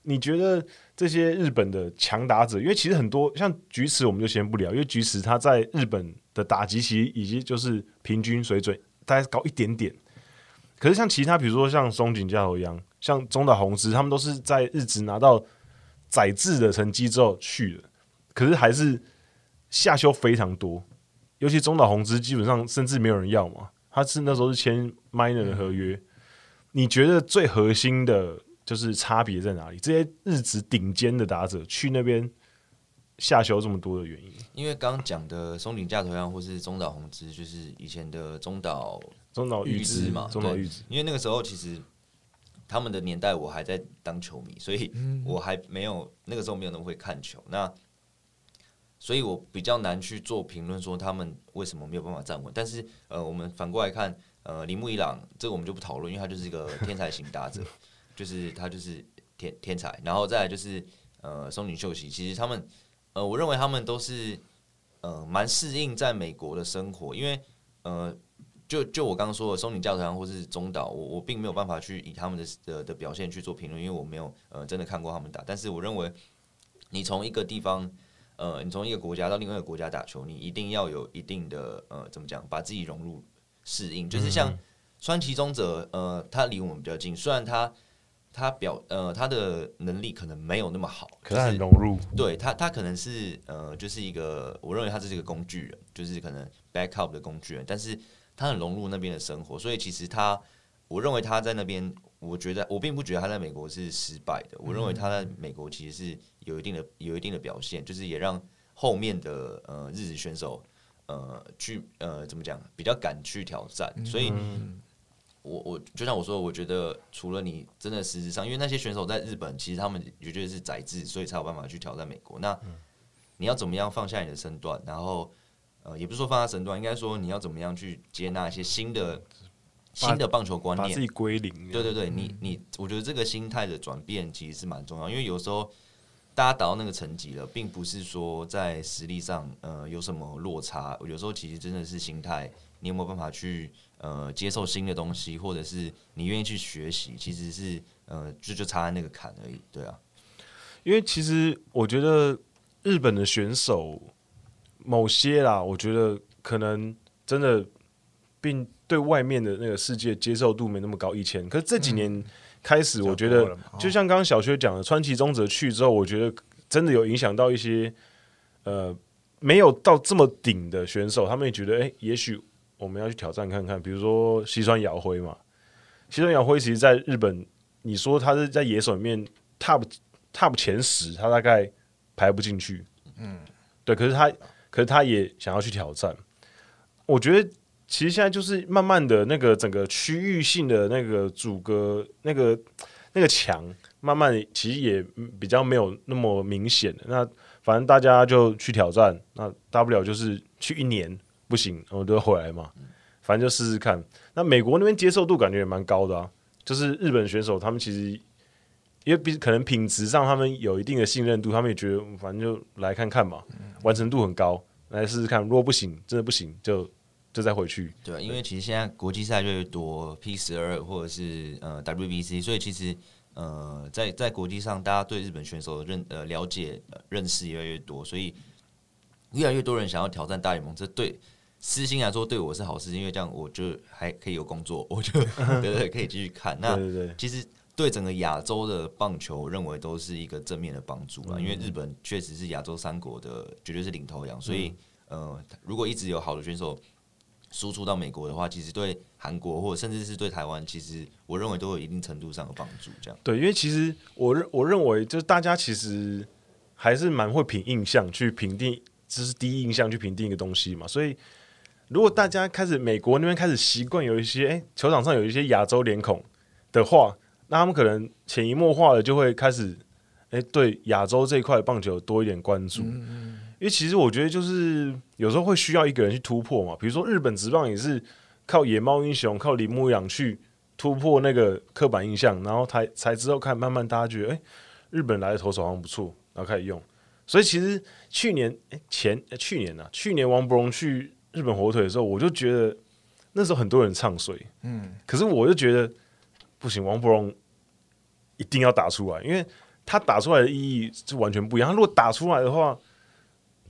Speaker 1: 你觉得这些日本的强打者，因为其实很多像菊池，我们就先不聊，因为菊池他在日本的打击其实已经就是平均水准，大概高一点点。可是像其他，比如说像松井架头一样，像中岛宏之，他们都是在日职拿到载制的成绩之后去的，可是还是下修非常多。尤其中岛宏之基本上甚至没有人要嘛，他是那时候是签 minor 的合约。你觉得最核心的就是差别在哪里？这些日职顶尖的打者去那边下修这么多的原因？
Speaker 3: 因为刚讲的松井架头羊或是中岛宏之，就是以前的中岛
Speaker 1: 中岛裕之嘛，中岛裕之。
Speaker 3: 因为那个时候其实他们的年代我还在当球迷，所以我还没有那个时候没有那么会看球。那所以我比较难去做评论，说他们为什么没有办法站稳。但是，呃，我们反过来看，呃，铃木一朗这个我们就不讨论，因为他就是一个天才型打者，[LAUGHS] 就是他就是天天才。然后再来就是，呃，松井秀喜，其实他们，呃，我认为他们都是，呃，蛮适应在美国的生活，因为，呃，就就我刚刚说的松井架头羊或是中岛，我我并没有办法去以他们的的的表现去做评论，因为我没有呃真的看过他们打。但是我认为，你从一个地方。呃，你从一个国家到另外一个国家打球，你一定要有一定的呃，怎么讲，把自己融入适应。就是像川崎宗则，呃，他离我们比较近，虽然他他表呃他的能力可能没有那么好，
Speaker 1: 可是很融入。
Speaker 3: 对他，他可能是呃，就是一个我认为他是一个工具人，就是可能 backup 的工具人，但是他很融入那边的生活，所以其实他，我认为他在那边，我觉得我并不觉得他在美国是失败的，我认为他在美国其实是。有一定的有一定的表现，就是也让后面的呃日子选手呃去呃怎么讲比较敢去挑战，所以我我就像我说，我觉得除了你真的实质上，因为那些选手在日本其实他们也觉得是宰制，所以才有办法去挑战美国。那你要怎么样放下你的身段，然后呃也不是说放下身段，应该说你要怎么样去接纳一些新的新的棒球观念，
Speaker 1: 把自己归零。
Speaker 3: 对对对，你你我觉得这个心态的转变其实是蛮重要，因为有时候。大家达到那个层级了，并不是说在实力上呃有什么落差，有时候其实真的是心态，你有没有办法去呃接受新的东西，或者是你愿意去学习，其实是呃就就差在那个坎而已，对啊。
Speaker 1: 因为其实我觉得日本的选手某些啦，我觉得可能真的并对外面的那个世界接受度没那么高。以前，可是这几年。嗯开始，我觉得就像刚刚小薛讲的，川崎宗则去之后，我觉得真的有影响到一些呃没有到这么顶的选手，他们也觉得，哎、欸，也许我们要去挑战看看。比如说西川遥辉嘛，西川遥辉其实在日本，你说他是在野手里面 top top 前十，他大概排不进去。嗯，对，可是他，可是他也想要去挑战，我觉得。其实现在就是慢慢的那个整个区域性的那个阻隔，那个那个墙，慢慢其实也比较没有那么明显。那反正大家就去挑战，那大不了就是去一年不行，我就回来嘛。反正就试试看。那美国那边接受度感觉也蛮高的啊，就是日本选手他们其实因为比可能品质上他们有一定的信任度，他们也觉得反正就来看看嘛，完成度很高，来试试看。如果不行，真的不行就。就再回去，
Speaker 3: 对，因为其实现在国际赛越来越多，P 十二或者是呃 WBC，所以其实呃在在国际上，大家对日本选手的认呃了解、呃、认识越来越多，所以越来越多人想要挑战大联盟，这对私心来说对我是好事，因为这样我就还可以有工作，我就 [LAUGHS] 对，对对可以继续看。那对对对，其实对整个亚洲的棒球，我认为都是一个正面的帮助啊，因为日本确实是亚洲三国的绝对是领头羊，所以呃如果一直有好的选手。输出到美国的话，其实对韩国或者甚至是对台湾，其实我认为都有一定程度上的帮助。这样
Speaker 1: 对，因为其实我认我认为，就是大家其实还是蛮会凭印象去评定，这是第一印象去评定一个东西嘛。所以如果大家开始美国那边开始习惯有一些，哎，球场上有一些亚洲脸孔的话，那他们可能潜移默化的就会开始，哎、欸，对亚洲这一块棒球多一点关注。嗯、因为其实我觉得就是有时候会需要一个人去突破嘛，比如说日本职棒也是靠野猫英雄、靠铃木一朗去突破那个刻板印象，然后才才之后看慢慢大家觉得，哎、欸，日本来的投手好像不错，然后开始用。所以其实去年哎、欸、前、欸、去年呢、啊，去年王柏荣去日本火腿的时候，我就觉得那时候很多人唱衰，嗯，可是我就觉得不行，王柏融一定要打出来，因为他打出来的意义就完全不一样。他如果打出来的话，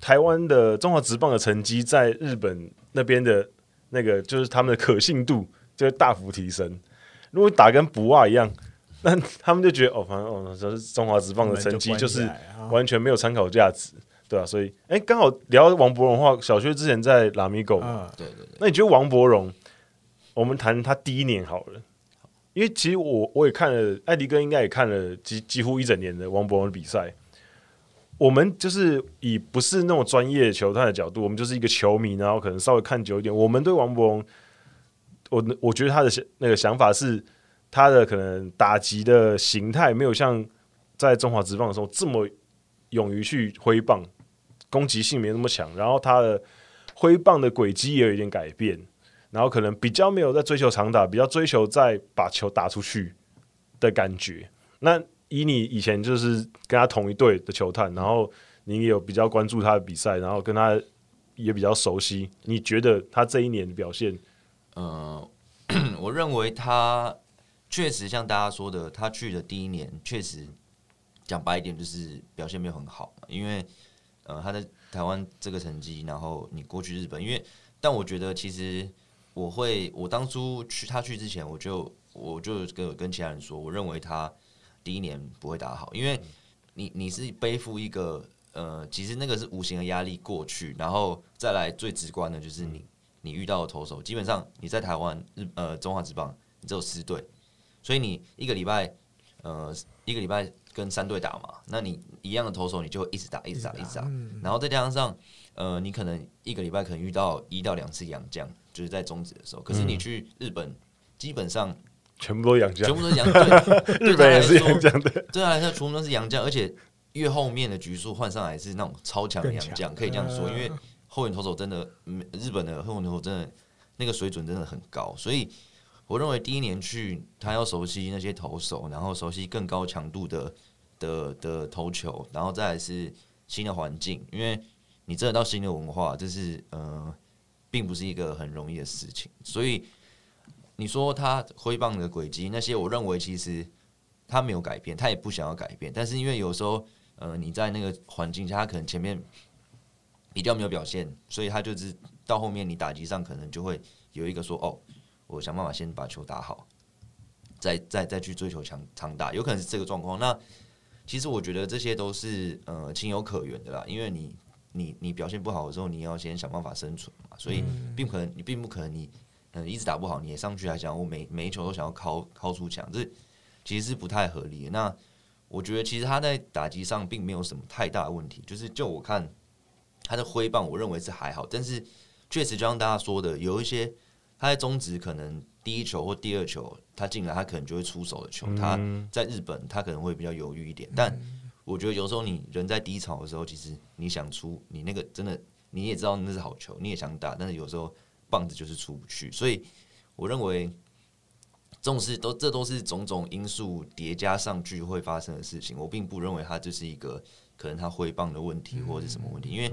Speaker 1: 台湾的中华职棒的成绩在日本那边的那个就是他们的可信度就会大幅提升。如果打跟不二一样。那他们就觉得哦，反正哦，就是中华职棒的成绩就是完全没有参考价值，对吧、啊？所以，哎、欸，刚好聊王柏荣的话，小薛之前在拉米狗，
Speaker 3: 对对对。
Speaker 1: 那你觉得王柏荣？我们谈他第一年好了，因为其实我我也看了，艾迪哥应该也看了几几乎一整年的王博文的比赛。我们就是以不是那种专业球探的角度，我们就是一个球迷，然后可能稍微看久一点。我们对王博文，我我觉得他的那个想法是。他的可能打击的形态没有像在中华职棒的时候这么勇于去挥棒，攻击性没那么强。然后他的挥棒的轨迹也有一点改变，然后可能比较没有在追求长打，比较追求在把球打出去的感觉。那以你以前就是跟他同一队的球探，然后你也有比较关注他的比赛，然后跟他也比较熟悉，你觉得他这一年的表现？
Speaker 3: 呃，[CLEARS THROAT] 我认为他。确实，像大家说的，他去的第一年，确实讲白一点，就是表现没有很好。因为，呃，他在台湾这个成绩，然后你过去日本，因为，但我觉得其实我会，我当初去他去之前，我就我就跟跟其他人说，我认为他第一年不会打好，因为你你是背负一个呃，其实那个是无形的压力过去，然后再来最直观的就是你你遇到的投手，基本上你在台湾日呃中华职棒，你只有四队。所以你一个礼拜，呃，一个礼拜跟三队打嘛，那你一样的投手，你就会一直打，一直打，一直打，然后再加上，呃，你可能一个礼拜可能遇到一到两次洋将，就是在中职的时候。可是你去日本，基本上
Speaker 1: 全部都洋将，
Speaker 3: 全部都是洋将。[LAUGHS]
Speaker 1: 日本也是洋将的，
Speaker 3: 对他来说，全部都是洋将，而且越后面的局数换上来是那种超强的洋将，可以这样说，因为后援投手真的，日本的后援投手真的那个水准真的很高，所以。我认为第一年去，他要熟悉那些投手，然后熟悉更高强度的的的投球，然后再来是新的环境，因为你真的到新的文化，这是呃，并不是一个很容易的事情。所以你说他挥棒的轨迹那些，我认为其实他没有改变，他也不想要改变。但是因为有时候呃你在那个环境下，他可能前面比较没有表现，所以他就是到后面你打击上可能就会有一个说哦。我想办法先把球打好，再再再去追求强长打，有可能是这个状况。那其实我觉得这些都是呃情有可原的啦，因为你你你表现不好的时候，你要先想办法生存嘛，所以并不可能你并不可能你嗯、呃、一直打不好，你也上去还想我每每一球都想要敲敲出墙，这其实是不太合理的。那我觉得其实他在打击上并没有什么太大的问题，就是就我看他的挥棒，我认为是还好，但是确实就像大家说的，有一些。他在中职可能第一球或第二球他进来，他可能就会出手的球。他在日本他可能会比较犹豫一点，但我觉得有时候你人在低潮的时候，其实你想出你那个真的你也知道那是好球，你也想打，但是有时候棒子就是出不去。所以我认为这种事都这都是种种因素叠加上去会发生的事情。我并不认为他就是一个可能他挥棒的问题或者是什么问题，因为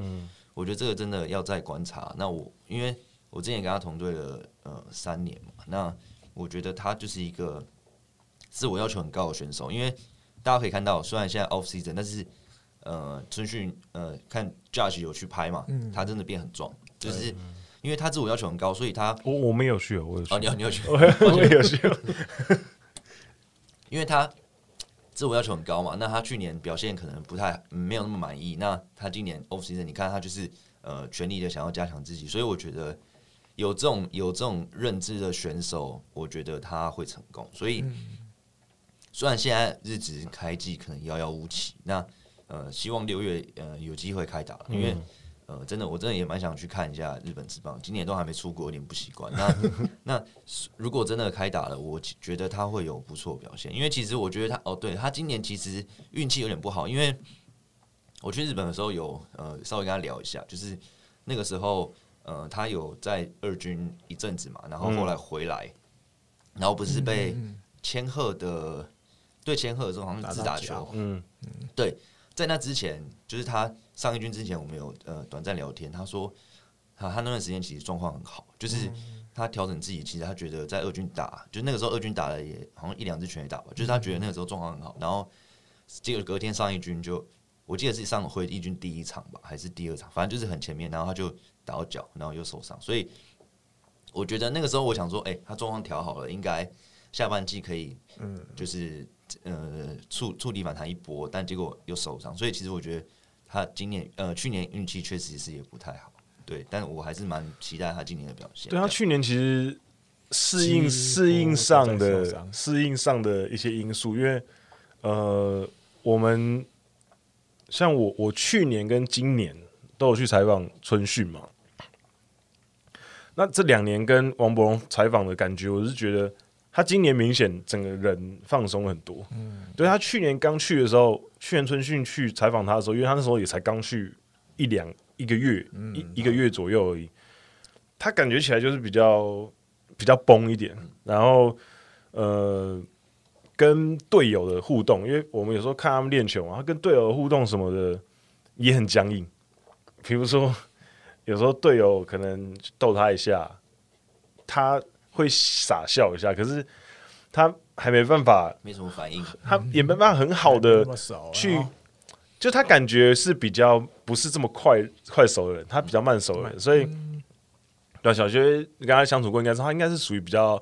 Speaker 3: 我觉得这个真的要再观察。那我因为。我之前跟他同队了呃三年嘛，那我觉得他就是一个自我要求很高的选手，因为大家可以看到，虽然现在 off season，但是呃春训呃看 Judge 有去拍嘛，他真的变很壮，就是因为他自我要求很高，所以他
Speaker 1: 我我没有去，我有去，
Speaker 3: 哦，你有你有去，[LAUGHS]
Speaker 1: 我也有去，[LAUGHS]
Speaker 3: 因为他自我要求很高嘛，那他去年表现可能不太没有那么满意，那他今年 off season，你看他就是呃全力的想要加强自己，所以我觉得。有这种有这种认知的选手，我觉得他会成功。所以，虽然现在日职开季可能遥遥无期，那呃，希望六月呃有机会开打了，因为呃，真的，我真的也蛮想去看一下日本职棒，今年都还没出国，有点不习惯。那 [LAUGHS] 那如果真的开打了，我觉得他会有不错表现，因为其实我觉得他哦，对他今年其实运气有点不好，因为我去日本的时候有呃稍微跟他聊一下，就是那个时候呃他有在二军一阵子嘛，然后后来回来，嗯、然后不是被千鹤的对千鹤的时候好像自打球，嗯嗯，对。在那之前，就是他上一军之前，我们有呃短暂聊天。他说，他他那段时间其实状况很好，就是他调整自己，其实他觉得在二军打，就那个时候二军打了也好像一两支全垒打吧，就是他觉得那个时候状况很好。然后结果隔天上一军就，我记得是上回一军第一场吧，还是第二场，反正就是很前面，然后他就打到脚，然后又受伤。所以我觉得那个时候我想说，哎、欸，他状况调好了，应该下半季可以，嗯，就是。呃，触触底反弹一波，但结果又受伤，所以其实我觉得他今年呃去年运气确实是也不太好，对，但我还是蛮期待他今年的表现。
Speaker 1: 对他去年其实适应适应上的适应上的一些因素，因为呃，我们像我我去年跟今年都有去采访春训嘛，那这两年跟王柏融采访的感觉，我是觉得。他今年明显整个人放松很多，嗯，对他去年刚去的时候，去年春训去采访他的时候，因为他那时候也才刚去一两一个月，嗯、一一个月左右而已，他感觉起来就是比较比较崩一点，然后呃，跟队友的互动，因为我们有时候看他们练球嘛，他跟队友的互动什么的也很僵硬，比如说有时候队友可能逗他一下，他。会傻笑一下，可是他还没办法，
Speaker 3: 没什么反应，
Speaker 1: 他也没办法很好的去，就他感觉是比较不是这么快快熟的人，他比较慢熟的人，所以对小薛跟他相处过，应该是他应该是属于比较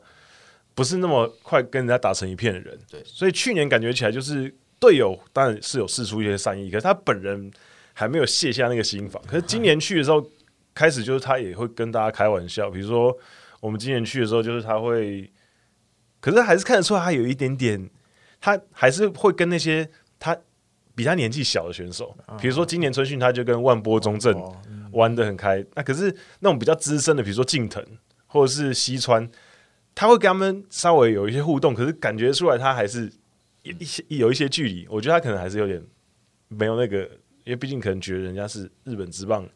Speaker 1: 不是那么快跟人家打成一片的人，对，所以去年感觉起来就是队友当然是有试出一些善意，可是他本人还没有卸下那个心防，可是今年去的时候开始就是他也会跟大家开玩笑，比如说。我们今年去的时候，就是他会，可是还是看得出来他有一点点，他还是会跟那些他比他年纪小的选手，比如说今年春训他就跟万波中正玩的很开。那可是那种比较资深的，比如说近藤或者是西川，他会跟他们稍微有一些互动，可是感觉出来他还是有一些有一些距离。我觉得他可能还是有点没有那个，因为毕竟可能觉得人家是日本职棒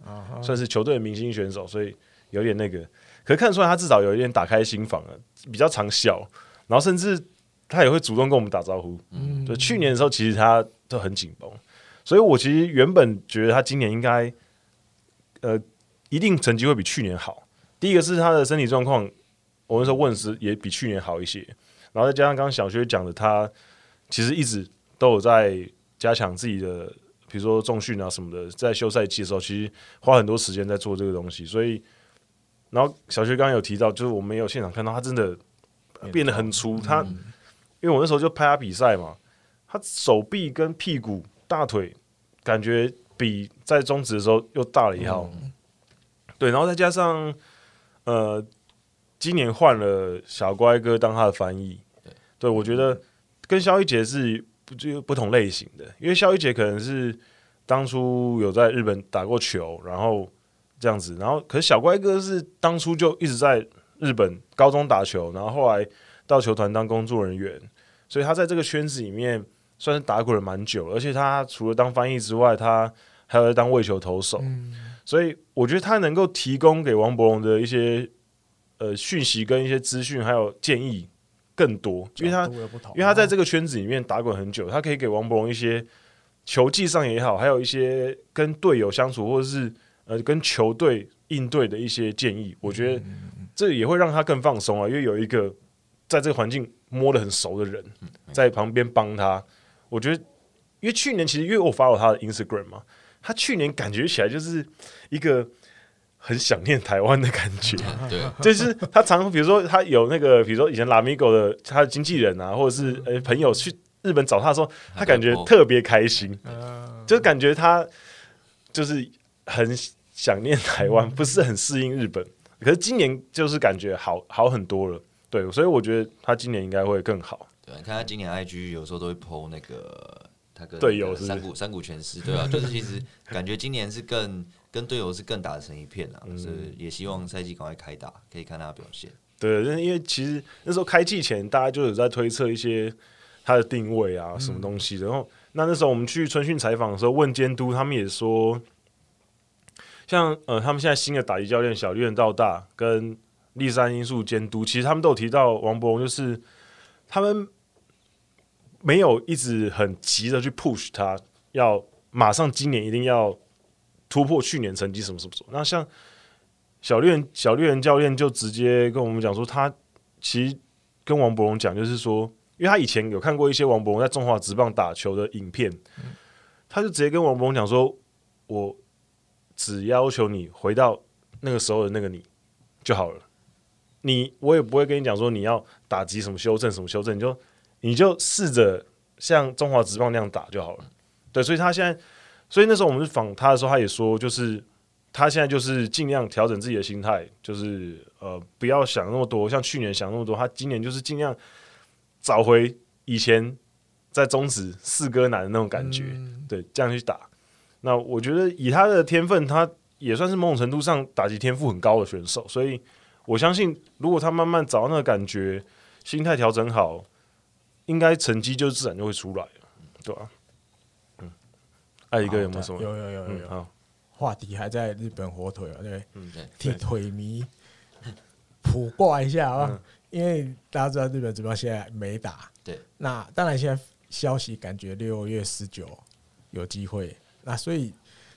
Speaker 1: 算是球队的明星选手，所以有点那个。可是看得出来，他至少有一点打开心房了，比较常笑，然后甚至他也会主动跟我们打招呼。嗯，就去年的时候，其实他都很紧绷，所以我其实原本觉得他今年应该，呃，一定成绩会比去年好。第一个是他的身体状况，我那时候问时也比去年好一些，然后再加上刚刚小薛讲的，他其实一直都有在加强自己的，比如说重训啊什么的，在休赛期的时候，其实花很多时间在做这个东西，所以。然后小薛刚刚有提到，就是我们有现场看到他真的变得很粗。他因为我那时候就拍他比赛嘛，他手臂跟屁股、大腿感觉比在中职的时候又大了一号。对，然后再加上呃，今年换了小乖哥当他的翻译。对，我觉得跟肖一杰是不就不同类型的，因为肖一杰可能是当初有在日本打过球，然后。这样子，然后可是小乖哥是当初就一直在日本高中打球，然后后来到球团当工作人员，所以他在这个圈子里面算是打滚了蛮久，而且他除了当翻译之外，他还有在当喂球投手，嗯、所以我觉得他能够提供给王柏融的一些呃讯息跟一些资讯还有建议更多，因为他因为他在这个圈子里面打滚很久，他可以给王柏融一些球技上也好，还有一些跟队友相处或者是。呃，跟球队应对的一些建议，我觉得这也会让他更放松啊，因为有一个在这个环境摸得很熟的人在旁边帮他。我觉得，因为去年其实因为我 follow 他的 Instagram 嘛，他去年感觉起来就是一个很想念台湾的感觉，[LAUGHS] 对，[LAUGHS] 就是他常比如说他有那个，比如说以前 Lamigo 的他的经纪人啊，或者是呃朋友去日本找他的时候，他感觉特别开心，就感觉他就是很。想念台湾，不是很适应日本，可是今年就是感觉好好很多了，对，所以我觉得他今年应该会更好。
Speaker 3: 对，你看他今年 IG 有时候都会 po 那个他跟
Speaker 1: 队友是
Speaker 3: 山谷山谷拳师，对啊，[LAUGHS] 就是其实感觉今年是更跟队友是更打成一片了，所以也希望赛季赶快开打，可以看他的表现。
Speaker 1: 对，因为其实那时候开季前，大家就有在推测一些他的定位啊，什么东西。然后那那时候我们去春训采访的时候，问监督，他们也说，像呃，他们现在新的打击教练小绿人到大跟立山因素监督，其实他们都有提到王柏融，就是他们没有一直很急着去 push 他，要马上今年一定要突破去年成绩什么什么什么。那像。小绿人小绿人教练就直接跟我们讲说，他其实跟王柏融讲，就是说，因为他以前有看过一些王柏融在中华职棒打球的影片，他就直接跟王柏融讲说，我只要求你回到那个时候的那个你就好了，你我也不会跟你讲说你要打击什么修正什么修正，你就你就试着像中华职棒那样打就好了。对，所以他现在，所以那时候我们去访他的时候，他也说就是。他现在就是尽量调整自己的心态，就是呃，不要想那么多，像去年想那么多。他今年就是尽量找回以前在中职四哥男的那种感觉，嗯、对，这样去打。那我觉得以他的天分，他也算是某种程度上打击天赋很高的选手，所以我相信，如果他慢慢找到那个感觉，心态调整好，应该成绩就自然就会出来了，对吧、啊？嗯，爱一个有没有什么？
Speaker 2: 有有有有有。嗯好话题还在日本火腿啊，对，
Speaker 3: 嗯，对，
Speaker 2: 替腿迷卜卦一下啊，因为大家知道日本职棒现在没打，
Speaker 3: 对，
Speaker 2: 那当然现在消息感觉六月十九有机会，那所以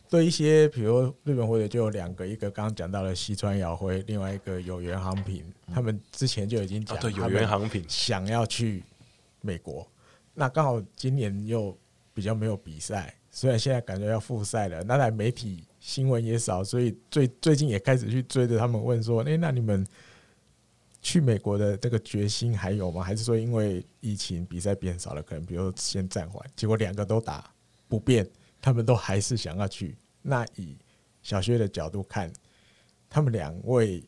Speaker 2: 对一些比如日本火腿就有两个，一个刚刚讲到了西川遥辉，另外一个有原航平，他们之前就已经讲，
Speaker 1: 对，有原航平
Speaker 2: 想要去美国，那刚好今年又比较没有比赛，虽然现在感觉要复赛了，那台媒体。新闻也少，所以最最近也开始去追着他们问说：“哎、欸，那你们去美国的这个决心还有吗？还是说因为疫情比赛变少了，可能比如先暂缓？结果两个都打不变，他们都还是想要去。那以小薛的角度看，他们两位，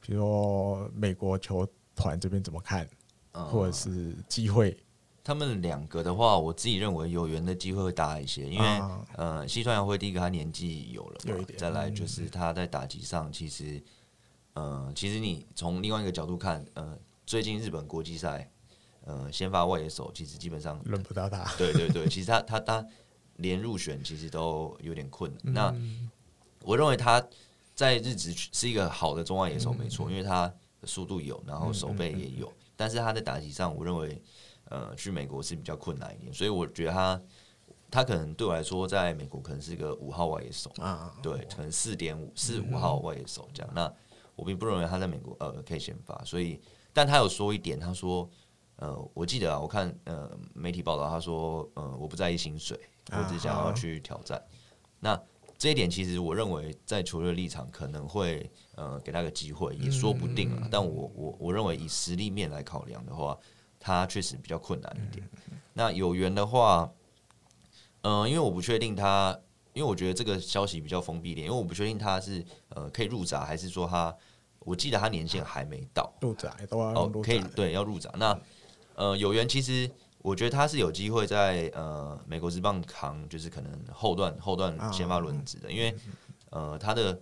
Speaker 2: 比如说美国球团这边怎么看，或者是机会？”
Speaker 3: 他们两个的话，我自己认为有缘的机会会大一些，因为、啊、呃，西川遥辉第一个他年纪有了嘛，有再来就是他在打击上，其实呃，其实你从另外一个角度看，呃，最近日本国际赛，呃，先发外野手其实基本上
Speaker 2: 轮不到他，
Speaker 3: 对对对，其实他他他连入选其实都有点困难。嗯、那我认为他在日职是一个好的中外野手，没错，因为他的速度有，然后手背也有，但是他在打击上，我认为。呃，去美国是比较困难一点，所以我觉得他他可能对我来说，在美国可能是一个五号外野手啊，对，可能四点五四五号外野手这样。那我并不认为他在美国呃可以先发，所以但他有说一点，他说呃，我记得啊，我看呃媒体报道，他说呃，我不在意薪水，我只想要去挑战。那这一点其实我认为在球队立场可能会呃给他个机会，也说不定啊。但我我我认为以实力面来考量的话。他确实比较困难一点。那有缘的话，嗯、呃，因为我不确定他，因为我觉得这个消息比较封闭点，因为我不确定他是呃可以入闸，还是说他，我记得他年限还没到
Speaker 2: 入闸
Speaker 3: 哦，可以对要入闸。那呃有缘，其实我觉得他是有机会在呃美国职棒扛，就是可能后段后段先发轮值的，因为呃他的。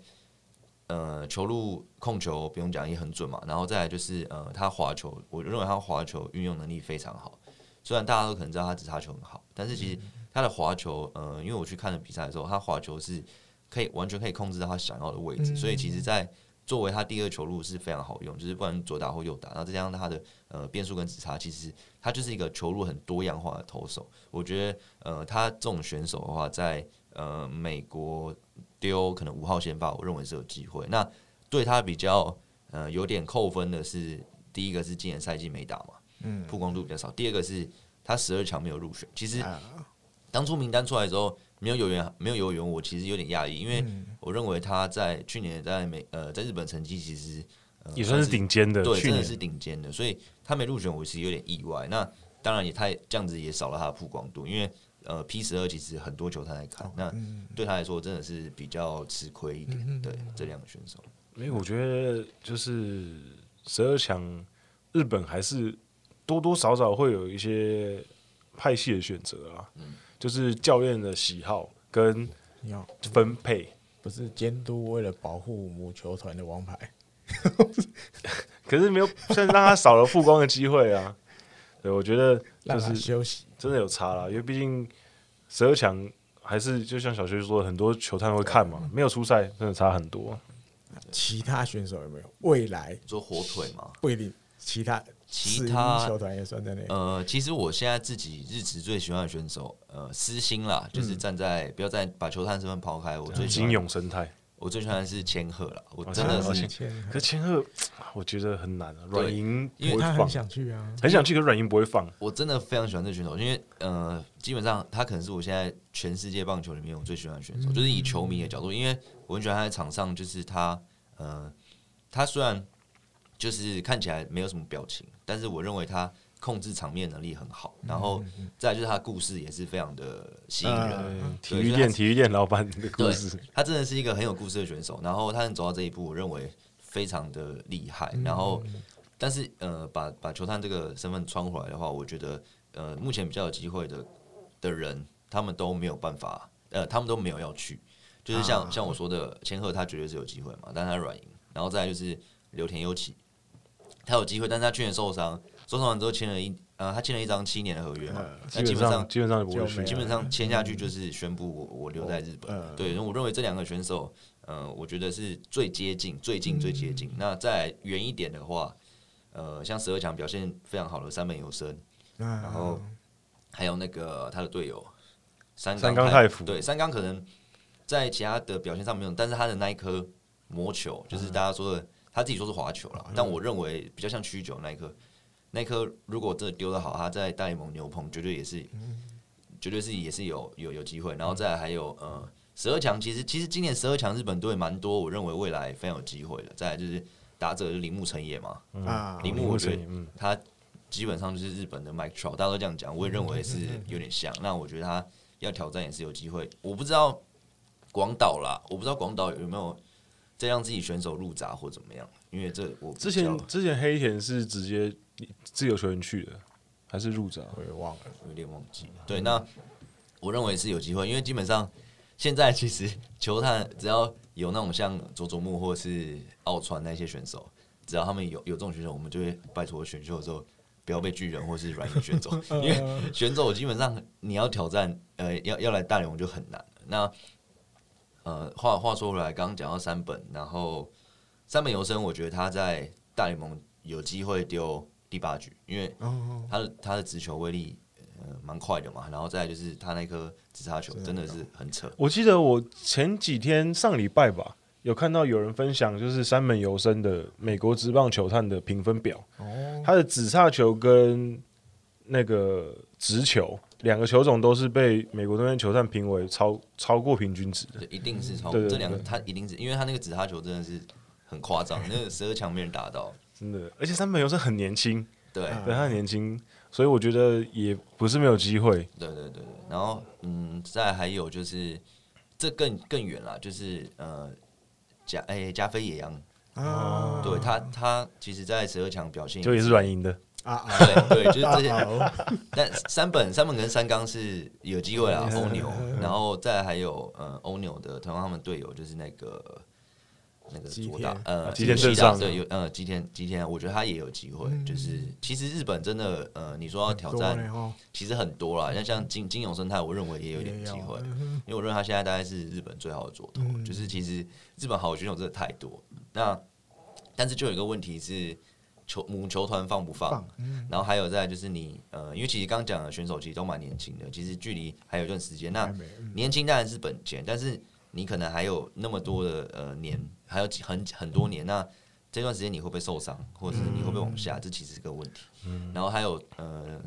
Speaker 3: 呃，球路控球不用讲也很准嘛，然后再来就是呃，他滑球，我认为他滑球运用能力非常好。虽然大家都可能知道他直插球很好，但是其实他的滑球，呃，因为我去看了比赛的时候，他滑球是可以完全可以控制到他想要的位置，所以其实，在作为他第二球路是非常好用，就是不管左打或右打，然后再加上他的呃变速跟直插，其实他就是一个球路很多样化的投手。我觉得呃，他这种选手的话，在呃美国。丢可能五号先发，我认为是有机会。那对他比较呃有点扣分的是，第一个是今年赛季没打嘛，嗯，曝光度比较少。第二个是他十二强没有入选。其实当初名单出来之后，没有有缘，没有有缘，我其实有点讶异，因为我认为他在去年在美呃在日本成绩其实、呃、
Speaker 1: 也算是顶尖的，
Speaker 3: 对，真的是顶尖的，所以他没入选，我其实有点意外。那当然也太这样子也少了他的曝光度，因为。呃，P 十二其实很多球他在看，那对他来说真的是比较吃亏一点。对这两个选手，
Speaker 1: 因为我觉得就是十二强，日本还是多多少少会有一些派系的选择啊，就是教练的喜好跟分配，
Speaker 2: 不是监督为了保护母球团的王牌，[LAUGHS]
Speaker 1: 可是没有，现在让他少了曝光的机会啊。对，我觉得就是
Speaker 2: 休息
Speaker 1: 真的有差了，因为毕竟十二强还是就像小薛说的，很多球探会看嘛，没有出赛真的差很多。
Speaker 2: 其他选手有没有未来
Speaker 3: 做火腿吗？
Speaker 2: 不一定，其他
Speaker 3: 其他
Speaker 2: 球团也算在内。
Speaker 3: 呃，其实我现在自己日职最喜欢的选手，呃，私心啦，就是站在、嗯、不要再把球探身份抛开，我最喜欢
Speaker 1: 金永生态。
Speaker 3: 我最喜欢的是千鹤了，我真的是。
Speaker 1: 可是千鹤，[TSK] 我觉得很难啊。软银
Speaker 2: 因为他很想去啊，
Speaker 1: 很想去，可是软银不会放。
Speaker 3: 我真的非常喜欢这个选手，因为呃，基本上他可能是我现在全世界棒球里面我最喜欢的选手，就是以球迷的角度，因为我很喜欢他在场上，就是他呃，他虽然就是看起来没有什么表情，但是我认为他。控制场面能力很好，然后再就是他的故事也是非常的吸引人。
Speaker 1: 呃、体育店，体育店老板的故事，
Speaker 3: 他真的是一个很有故事的选手。然后他能走到这一步，我认为非常的厉害。然后，但是呃，把把球探这个身份穿回来的话，我觉得呃，目前比较有机会的的人，他们都没有办法，呃，他们都没有要去。就是像、啊、像我说的，千鹤他绝对是有机会嘛，但是他软银。然后再来就是刘田悠岐，他有机会，但是他去年受伤。受伤完之后签了一呃，他签了一张七年的合约嘛，那基本上
Speaker 1: 基本上
Speaker 3: 基本上签下去就是宣布我我留在日本。对，然后我认为这两个选手，呃，我觉得是最接近、最近、最接近。那再远一点的话，呃，像十二强表现非常好的三本由伸，然后还有那个他的队友三
Speaker 1: 三冈太辅，
Speaker 3: 对，三冈可能在其他的表现上没有，但是他的那一颗魔球，就是大家说的他自己说是滑球了，但我认为比较像曲球那一颗。那颗如果真的丢得好，他在大联盟牛棚绝对也是，绝对是也是有有有机会。然后再来还有呃十二强，其实其实今年十二强日本队蛮多，我认为未来非常有机会的。再来就是打者铃木成也嘛，铃木我觉得他基本上就是日本的 Mike Trout，大家都这样讲，我也认为是有点像。那我觉得他要挑战也是有机会。我不知道广岛啦，我不知道广岛有没有再让自己选手入闸或怎么样，因为这我
Speaker 1: 之前之前黑田是直接。自由球员去的还是入闸？
Speaker 2: 我也忘了，
Speaker 3: 有点忘记。对，那我认为是有机会，因为基本上现在其实 [LAUGHS] 球探只要有那种像佐佐木或是奥川那些选手，只要他们有有这种选手，我们就会拜托选秀的时候不要被巨人或是软银选走，[LAUGHS] 因为选走基本上你要挑战，呃，要要来大联盟就很难。那呃，话话说回来，刚刚讲到三本，然后三本游生，我觉得他在大联盟有机会丢。第八局，因为他的他的直球威力呃蛮快的嘛，然后再来就是他那颗直插球真的是很扯。
Speaker 1: 我记得我前几天上礼拜吧，有看到有人分享就是三本由生的美国职棒球探的评分表，他的直插球跟那个直球两个球种都是被美国那边球探评为超超过平均值的，
Speaker 3: 一定是超过这两个，他一定是因为他那个直插球真的是很夸张，那个十二强没人打到。
Speaker 1: 真的，而且三本又是很年轻，
Speaker 3: 对，
Speaker 1: 对他很年轻，所以我觉得也不是没有机会。
Speaker 3: 对对对对，然后嗯，再还有就是这更更远了，就是呃加哎加菲野洋哦，对他他其实在十二强表现
Speaker 1: 就也是软银的
Speaker 3: 啊，对对，就是这些。[LAUGHS] 但三本三本跟三冈是有机会啊，欧牛，然后再还有呃欧牛的，同样他们队友就是那个。那个左打呃，
Speaker 1: 吉田正尚
Speaker 3: 对有呃吉田吉田，我觉得他也有机会。就是其实日本真的呃，你说要挑战，其实很多啦。像像金金永生态，我认为也有点机会，因为我认为他现在大概是日本最好的左投。就是其实日本好的选手真的太多。那但是就有一个问题是球母球团放不放？然后还有再就是你呃，因为其实刚讲的选手其实都蛮年轻的，其实距离还有一段时间。那年轻当然是本钱，但是你可能还有那么多的呃年。还有几很很多年，那这段时间你会不会受伤，或者是你会不会往下？这其实是个问题。然后还有呃，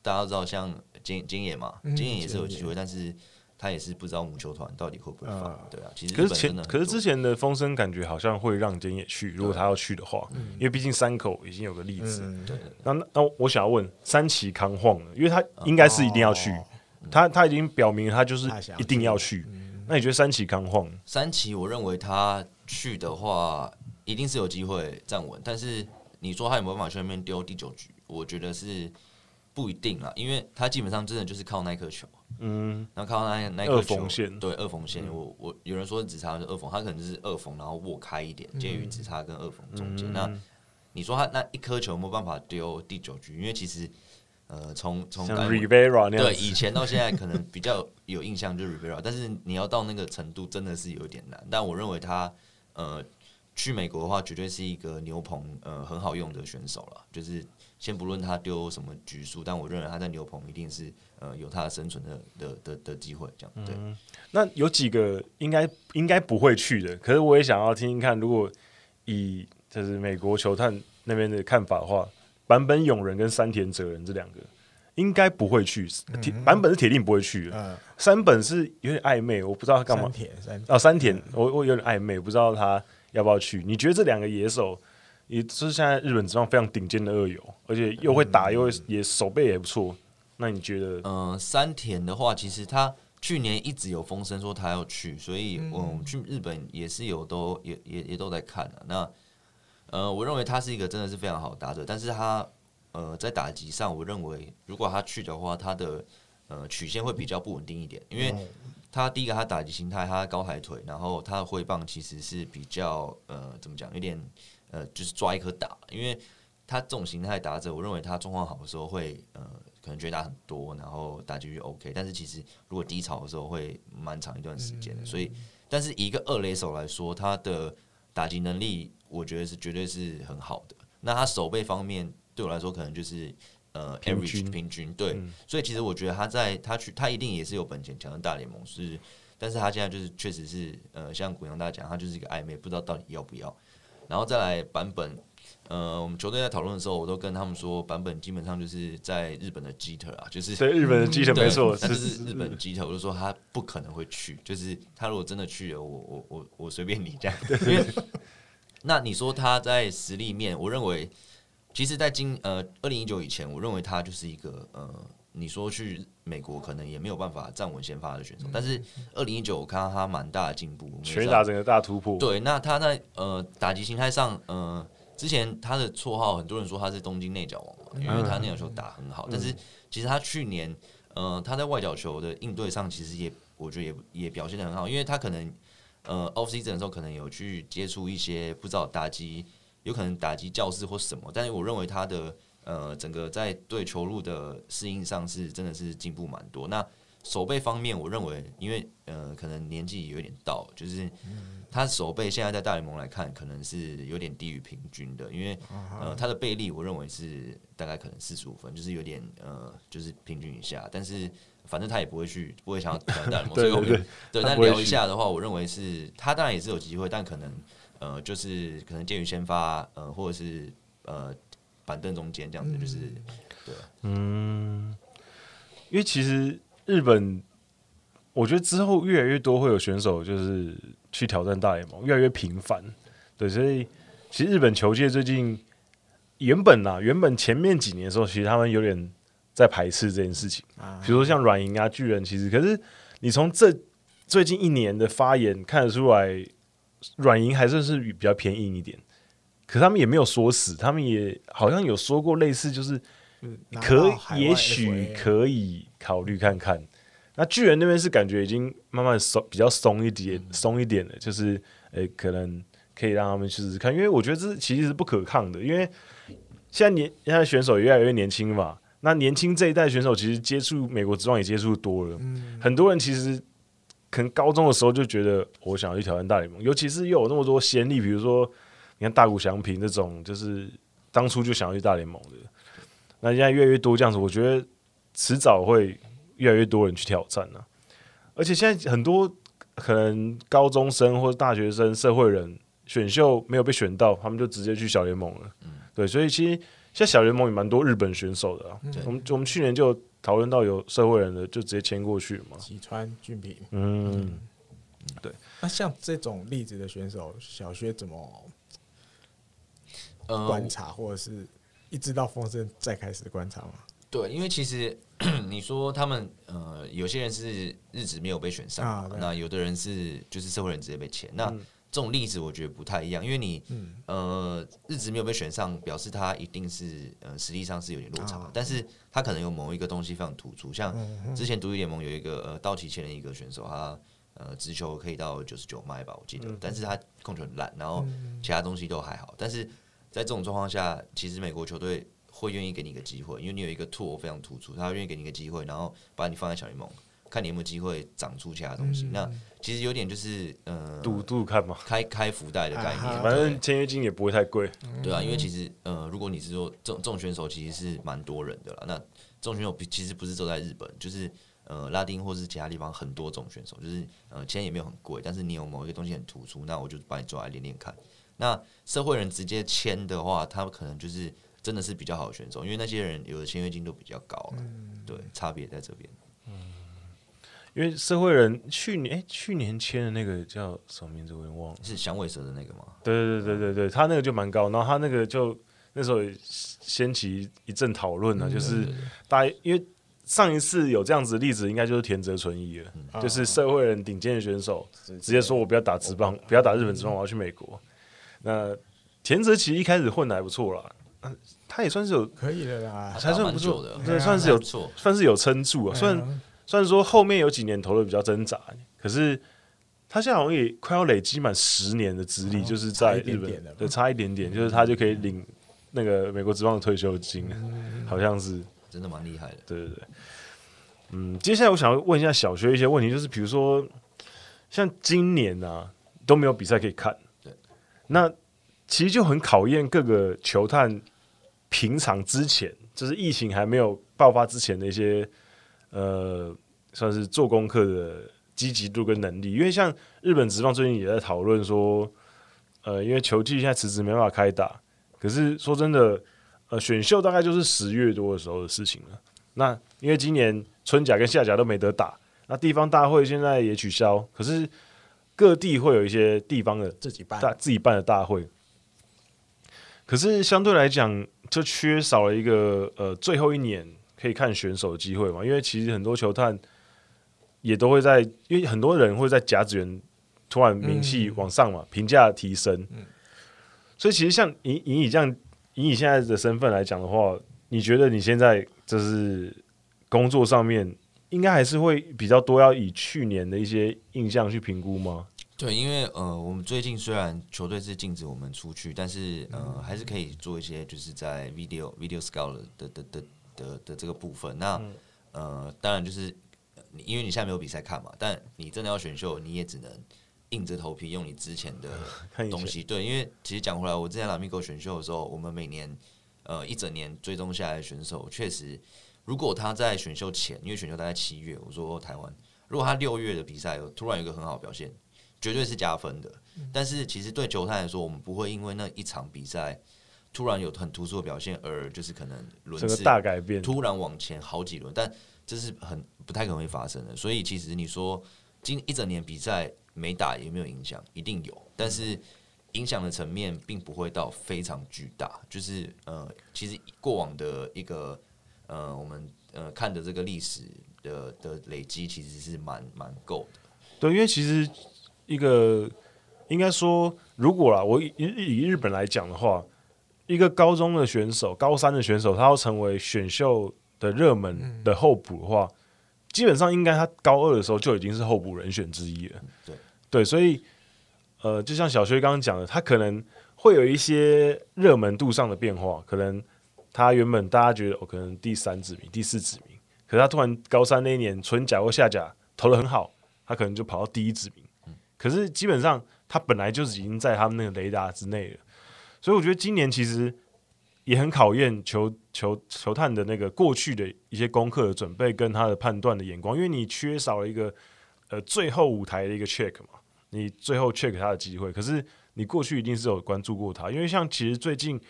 Speaker 3: 大家都知道像金金野嘛，金野也是有机会，但是他也是不知道母球团到底会不会放。对啊，其实
Speaker 1: 可是前可是之前的风声感觉好像会让菅野去，如果他要去的话，因为毕竟山口已经有个例子。对。那那我想要问三崎康晃了，因为他应该是一定要去，他他已经表明他就是一定要去。那你觉得三崎康晃？
Speaker 3: 三崎，我认为他。去的话，一定是有机会站稳。但是你说他有没有办法去那边丢第九局？我觉得是不一定啦，因为他基本上真的就是靠那颗球，
Speaker 1: 嗯，
Speaker 3: 然后靠那那颗球
Speaker 1: 二缝线
Speaker 3: 对二缝线，嗯、我我有人说直叉是二缝，他可能就是二缝，然后握开一点，介于直叉跟二缝中间。嗯、那你说他那一颗球有没有办法丢第九局？因为其实呃，
Speaker 1: 从从
Speaker 3: 对以前到现在，可能比较有印象就是 Rivera，但是你要到那个程度，真的是有点难。但我认为他呃去美国的话，绝对是一个牛棚呃很好用的选手了，就是。先不论他丢什么局数，但我认为他在牛棚一定是呃有他的生存的的的的机会，这样对、嗯。
Speaker 1: 那有几个应该应该不会去的，可是我也想要听听看，如果以就是美国球探那边的看法的话，坂本勇人跟山田哲人这两个应该不会去。铁坂本是铁定不会去的，嗯、山本是有点暧昧，我不知道他干嘛。山田山哦，山田，我我有点暧昧，不知道他要不要去。你觉得这两个野手？也是现在日本职棒非常顶尖的二游，而且又会打，又会也手背也不错。那你觉得？
Speaker 3: 嗯，山田的话，其实他去年一直有风声说他要去，所以我们去日本也是有都也也也都在看的。那呃，我认为他是一个真的是非常好的打者，但是他呃在打击上，我认为如果他去的话，他的呃曲线会比较不稳定一点，因为他第一个他打击心态，他高抬腿，然后他的挥棒其实是比较呃怎么讲，有点。呃，就是抓一颗打，因为他这种形态打者，我认为他状况好的时候会呃，可能觉得打很多，然后打击率 OK，但是其实如果低潮的时候会蛮长一段时间的。所以，但是以一个二垒手来说，他的打击能力，我觉得是绝对是很好的。那他守备方面，对我来说可能就是呃
Speaker 1: 平均
Speaker 3: average 平均对。嗯、所以其实我觉得他在他去，他一定也是有本钱抢到大联盟，是，但是他现在就是确实是呃，像古阳大讲，他就是一个暧昧，不知道到底要不要。然后再来版本，呃，我们球队在讨论的时候，我都跟他们说，版本基本上就是在日本的基特啊，就是
Speaker 1: 对日本的基特没错，
Speaker 3: 但是日本基特，我就说他不可能会去，就是他如果真的去了，我我我我随便你这样。因为那你说他在实力面，我认为，其实，在今呃二零一九以前，我认为他就是一个呃。你说去美国可能也没有办法站稳先发的选手，但是二零一九我看到他蛮大的进步，
Speaker 1: 全打整个大突破。
Speaker 3: 对，那他在呃打击形态上，呃之前他的绰号很多人说他是东京内角王嘛，因为他内角球打很好，但是其实他去年呃他在外角球的应对上，其实也我觉得也也表现得很好，因为他可能呃 off season 的时候可能有去接触一些不知道打击，有可能打击教室或什么，但是我认为他的。呃，整个在对球路的适应上是真的是进步蛮多。那守备方面，我认为，因为呃，可能年纪有点到，就是他守备现在在大联盟来看，可能是有点低于平均的。因为呃，他的背力，我认为是大概可能四十五分，就是有点呃，就是平均以下。但是反正他也不会去，不会想要挑战大联盟，[LAUGHS] 所以我们对。但聊一下的话，我认为是他当然也是有机会，但可能呃，就是可能介于先发呃，或者是呃。板凳中间这样子就是，对，
Speaker 1: 嗯，因为其实日本，我觉得之后越来越多会有选手就是去挑战大联盟，越来越频繁，对，所以其实日本球界最近原本啊，原本前面几年的时候，其实他们有点在排斥这件事情，比如说像软银啊、巨人，其实可是你从这最近一年的发言看得出来，软银还算是比较偏硬一点。可是他们也没有说死，他们也好像有说过类似，就是可也许可以考虑看看。那巨人那边是感觉已经慢慢松，比较松一点，松一点了，就是诶、欸，可能可以让他们试试看。因为我觉得这其实是不可抗的，因为现在年现在选手也越来越年轻嘛。那年轻这一代选手其实接触美国职棒也接触多了，很多人其实可能高中的时候就觉得我想要去挑战大联盟，尤其是又有那么多先例，比如说。你看大谷翔平这种，就是当初就想要去大联盟的，那现在越来越多这样子，我觉得迟早会越来越多人去挑战呢、啊。而且现在很多可能高中生或者大学生、社会人选秀没有被选到，他们就直接去小联盟了。嗯、对，所以其实现在小联盟也蛮多日本选手的我们我们去年就讨论到有社会人的，就直接签过去嘛。
Speaker 2: 吉川俊平，
Speaker 1: 嗯，嗯对。
Speaker 2: 那像这种例子的选手，小薛怎么？观察，或者是一直到风声再开始观察吗？
Speaker 3: 对，因为其实 [CLEARS THROAT] 你说他们呃，有些人是日子没有被选上，啊、那有的人是就是社会人直接被签。那这种例子我觉得不太一样，因为你，嗯、呃，日子没有被选上，表示他一定是，呃，实力上是有点落差，哦、但是他可能有某一个东西非常突出，像之前独立联盟有一个呃道奇签的一个选手，他呃直球可以到九十九迈吧，我记得，嗯、但是他控球很烂，然后其他东西都还好，但是在这种状况下，其实美国球队会愿意给你一个机会，因为你有一个 tool 非常突出，他愿意给你一个机会，然后把你放在小联盟。看你有没有机会长出其他东西。嗯、那其实有点就是，呃，赌赌看嘛，开开福袋的概念。啊、
Speaker 1: 反正签约金也不会太贵。
Speaker 3: 对啊，因为其实，呃，如果你是说这种这种选手，其实是蛮多人的啦。那这种选手其实不是走在日本，就是呃拉丁或是其他地方很多种选手，就是呃钱也没有很贵，但是你有某一个东西很突出，那我就把你抓来练练看。那社会人直接签的话，他们可能就是真的是比较好的选手，因为那些人有的签约金都比较高。嗯、对，差别在这边。
Speaker 1: 因为社会人去年哎、欸，去年签的那个叫什么名字我也忘了，
Speaker 3: 是响尾蛇的那个吗？
Speaker 1: 对对对对对，他那个就蛮高，然后他那个就那时候掀起一阵讨论呢，就是大家因为上一次有这样子的例子，应该就是田泽纯一了，嗯、就是社会人顶尖的选手直接说我不要打职棒，不要打日本职棒，我要去美国。那田泽其实一开始混的还不错啦，他也算是有
Speaker 2: 可以的啦，
Speaker 1: 还算不错的，对，算是有算是有撑住啊，虽然。虽然说后面有几年投的比较挣扎，可是他现在好像也快要累积满十年的资历，就是在日本，对，差一点点，就是他就可以领那个美国职棒的退休金，好像是
Speaker 3: 真的蛮厉害的。
Speaker 1: 对对对，嗯，接下来我想要问一下小学一些问题，就是比如说像今年啊都没有比赛可以看，对，那其实就很考验各个球探平常之前，就是疫情还没有爆发之前的一些。呃，算是做功课的积极度跟能力，因为像日本职棒最近也在讨论说，呃，因为球季现在迟迟没办法开打，可是说真的，呃，选秀大概就是十月多的时候的事情了。那因为今年春甲跟夏甲都没得打，那地方大会现在也取消，可是各地会有一些地方的自己办大自己办的大会，可是相对来讲就缺少了一个呃最后一年。可以看选手的机会嘛？因为其实很多球探也都会在，因为很多人会在甲子园突然名气往上嘛，评价、嗯、提升。嗯、所以其实像以以你这样以你现在的身份来讲的话，你觉得你现在就是工作上面应该还是会比较多要以去年的一些印象去评估吗？
Speaker 3: 对，因为呃，我们最近虽然球队是禁止我们出去，但是呃，还是可以做一些就是在 video video scout 的的的。的的这个部分，那、嗯、呃，当然就是因为你现在没有比赛看嘛，但你真的要选秀，你也只能硬着头皮用你之前的 [LAUGHS] 东西。对，因为其实讲回来，我之前 Lamigo 选秀的时候，我们每年呃一整年追踪下来的选手，确实如果他在选秀前，因为选秀大概七月，我说台湾，如果他六月的比赛突然有一个很好的表现，绝对是加分的。嗯、但是其实对球探来说，我们不会因为那一场比赛。突然有很突出的表现，而就是可能轮次
Speaker 1: 大改变，
Speaker 3: 突然往前好几轮，但这是很不太可能会发生的。所以其实你说今一整年比赛没打有没有影响？一定有，但是影响的层面并不会到非常巨大。就是呃，其实过往的一个呃，我们呃看的这个历史的的累积，其实是蛮蛮够的。
Speaker 1: 对，因为其实一个应该说，如果啦，我以以日本来讲的话。一个高中的选手，高三的选手，他要成为选秀的热门的候补的话，嗯、基本上应该他高二的时候就已经是候补人选之一了。对对，所以呃，就像小薛刚刚讲的，他可能会有一些热门度上的变化。可能他原本大家觉得哦，可能第三指名、第四指名，可是他突然高三那一年春甲或夏甲投得很好，他可能就跑到第一指名。可是基本上他本来就是已经在他们那个雷达之内了。所以我觉得今年其实也很考验球球球探的那个过去的一些功课的准备跟他的判断的眼光，因为你缺少了一个呃最后舞台的一个 check 嘛，你最后 check 他的机会。可是你过去一定是有关注过他，因为像其实最近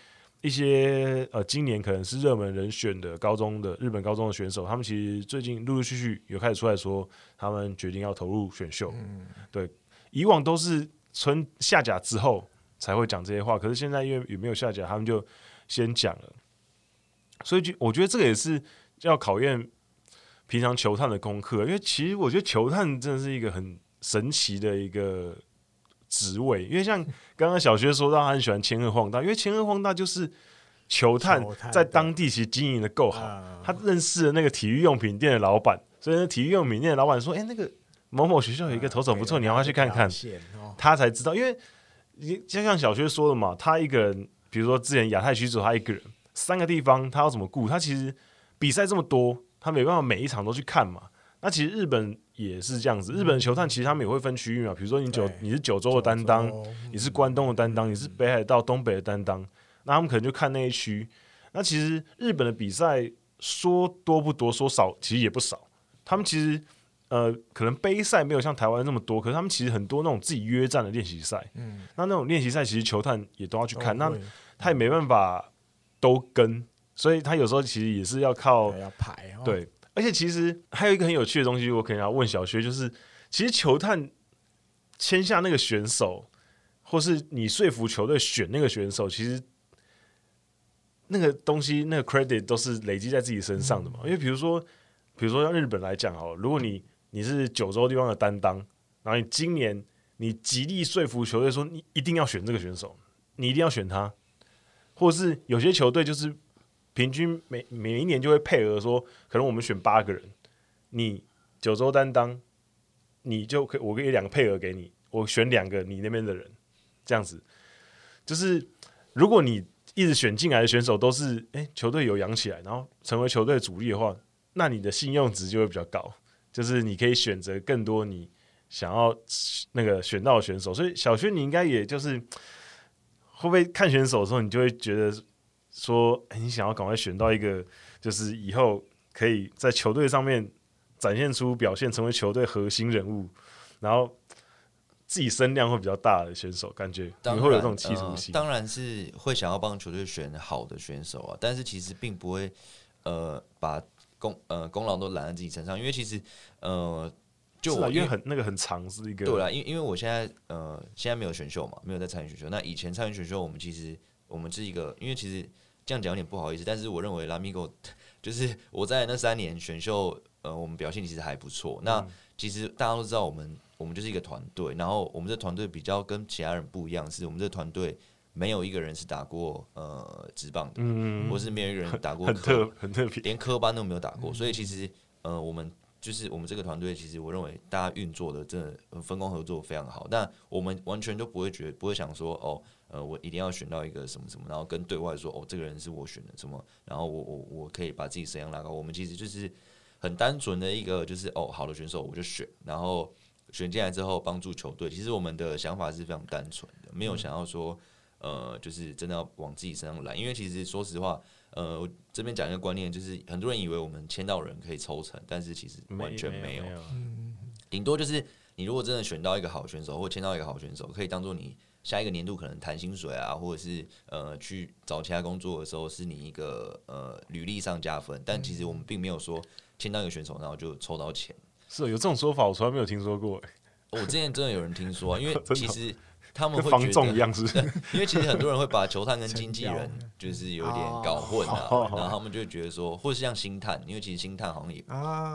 Speaker 1: 一些呃今年可能是热门人选的高中的日本高中的选手，他们其实最近陆陆续续有开始出来说他们决定要投入选秀。嗯，对，以往都是春下甲之后。才会讲这些话，可是现在因为也没有下甲，他们就先讲了，所以就我觉得这个也是要考验平常球探的功课，因为其实我觉得球探真的是一个很神奇的一个职位，因为像刚刚小薛说到他很喜欢千鹤晃大，因为千鹤晃大就是球探在当地其实经营的够好，他认识了那个体育用品店的老板，所以那体育用品店的老板说：“哎、欸，那个某某学校有一个投手不错，你要不要去看看？”他才知道，因为就像小薛说的嘛，他一个人，比如说之前亚太区只有他一个人，三个地方他要怎么顾？他其实比赛这么多，他没办法每一场都去看嘛。那其实日本也是这样子，日本的球探其实他们也会分区域嘛，比如说你九你是九州的担当，你是关东的担当，你是北海道东北的担当，那他们可能就看那一区。那其实日本的比赛说多不多，说少其实也不少。他们其实呃可能杯赛没有像台湾那么多，可是他们其实很多那种自己约战的练习赛，嗯，那那种练习赛其实球探也都要去看，那他也没办法都跟，所以他有时候其实也是要靠
Speaker 2: 要排，
Speaker 1: 对。而且其实还有一个很有趣的东西，我可能要问小薛，就是其实球探签下那个选手，或是你说服球队选那个选手，其实那个东西那个 credit 都是累积在自己身上的嘛。因为比如说，比如说像日本来讲哦，如果你你是九州地方的担当，然后你今年你极力说服球队说你一定要选这个选手，你一定要选他，或是有些球队就是。平均每每一年就会配额说，可能我们选八个人，你九州担当，你就可以我给两个配额给你，我选两个你那边的人，这样子，就是如果你一直选进来的选手都是诶、球队有养起来，然后成为球队主力的话，那你的信用值就会比较高，就是你可以选择更多你想要那个选到的选手。所以小轩，你应该也就是会不会看选手的时候，你就会觉得。说，欸，你想要赶快选到一个，就是以后可以在球队上面展现出表现，成为球队核心人物，然后自己声量会比较大的选手，感觉你会有这种企图心。
Speaker 3: 呃，当然是会想要帮球队选好的选手啊，但是其实并不会呃把功呃功劳都揽在自己身上，因为其实呃就我因为
Speaker 1: 很那个很长是一个
Speaker 3: 对啦，因因为我现在呃现在没有选秀嘛，没有在参与选秀。那以前参与选秀，我们其实我们是一个，因为其实。这样讲有点不好意思，但是我认为 Lamigo [LAUGHS] 就是我在那三年选秀，呃，我们表现其实还不错。那其实大家都知道，我们我们就是一个团队，然后我们这团队比较跟其他人不一样，是我们这团队没有一个人是打过呃职棒的，嗯，或是没有一个人打过 [LAUGHS]
Speaker 1: 很特很特别，
Speaker 3: 连科班都没有打过。所以其实呃，我们就是我们这个团队，其实我认为大家运作的真的分工合作非常好，但我们完全都不会觉得不会想说哦。呃，我一定要选到一个什么什么，然后跟对外说哦，这个人是我选的什么，然后我我我可以把自己身量拉高。我们其实就是很单纯的一个，就是哦，好的选手我就选，然后选进来之后帮助球队。其实我们的想法是非常单纯的，没有想要说呃，就是真的要往自己身上揽。因为其实说实话，呃，我这边讲一个观念，就是很多人以为我们签到人可以抽成，但是其实完全没有，没有，顶多就是你如果真的选到一个好选手，或签到一个好选手，可以当做你。下一个年度可能谈薪水啊，或者是呃去找其他工作的时候，是你一个呃履历上加分。但其实我们并没有说签到一个选手，然后就抽到钱。
Speaker 1: 是有这种说法，我从来没有听说过。
Speaker 3: 我之前 [LAUGHS] 真的有人听说，因为其实他们会
Speaker 1: 防重一样，是？[LAUGHS]
Speaker 3: 因为其实很多人会把球探跟经纪人 [LAUGHS] 就是有点搞混啊，然后他们就会觉得说，或者是像星探，因为其实星探好像也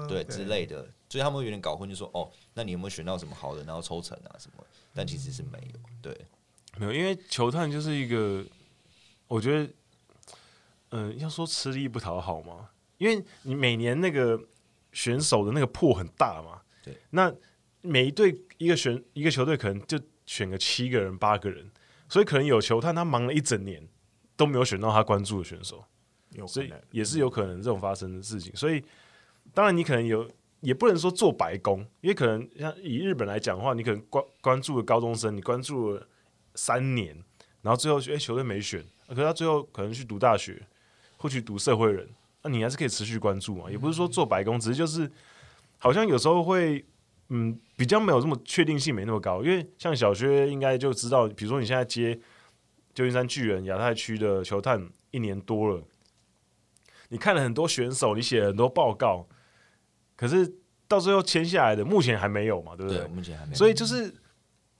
Speaker 3: 对之类的，所以他们会有点搞混，就说哦，那你有没有选到什么好的，然后抽成啊什么？但其实是没有，对。
Speaker 1: 没有，因为球探就是一个，我觉得，嗯、呃，要说吃力不讨好嘛，因为你每年那个选手的那个破很大嘛，
Speaker 3: 对，
Speaker 1: 那每一队一个选一个球队可能就选个七个人八个人，所以可能有球探他忙了一整年都没有选到他关注的选手，有所以也是有可能这种发生的事情，所以当然你可能有。也不能说做白工，因为可能像以日本来讲的话，你可能关关注了高中生，你关注了三年，然后最后球队没选，可是他最后可能去读大学，或去读社会人，那你还是可以持续关注嘛。也不是说做白工，只是就是好像有时候会嗯比较没有这么确定性没那么高，因为像小薛应该就知道，比如说你现在接旧金山巨人亚太区的球探一年多了，你看了很多选手，你写了很多报告。可是到最后签下来的，目前还没有嘛，对不对？
Speaker 3: 对，目前还没有。
Speaker 1: 所以就是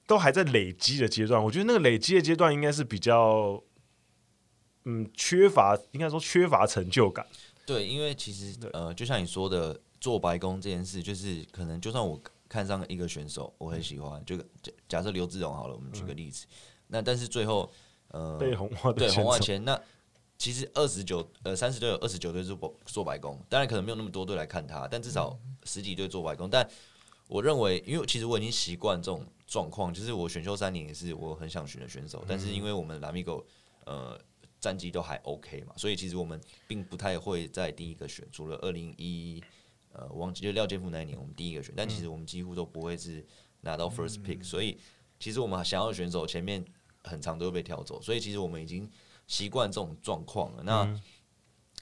Speaker 1: 都还在累积的阶段。我觉得那个累积的阶段应该是比较，嗯，缺乏，应该说缺乏成就感。
Speaker 3: 对，因为其实呃，就像你说的，做白宫这件事，就是可能就算我看上一个选手，我很喜欢，就假假设刘志荣好了，我们举个例子，嗯、那但是最后呃
Speaker 1: 被红袜
Speaker 3: 对红袜签，那其实二十九呃三十队有二十九队做做白宫，当然可能没有那么多队来看他，但至少十几队做白宫，但我认为，因为其实我已经习惯这种状况，就是我选秀三年也是我很想选的选手，但是因为我们 Lamigo 呃。战绩都还 OK 嘛，所以其实我们并不太会在第一个选，除了二零一呃，我忘记就廖建富那一年我们第一个选，但其实我们几乎都不会是拿到 first pick，所以其实我们想要的选手前面很长都会被挑走，所以其实我们已经习惯这种状况了。那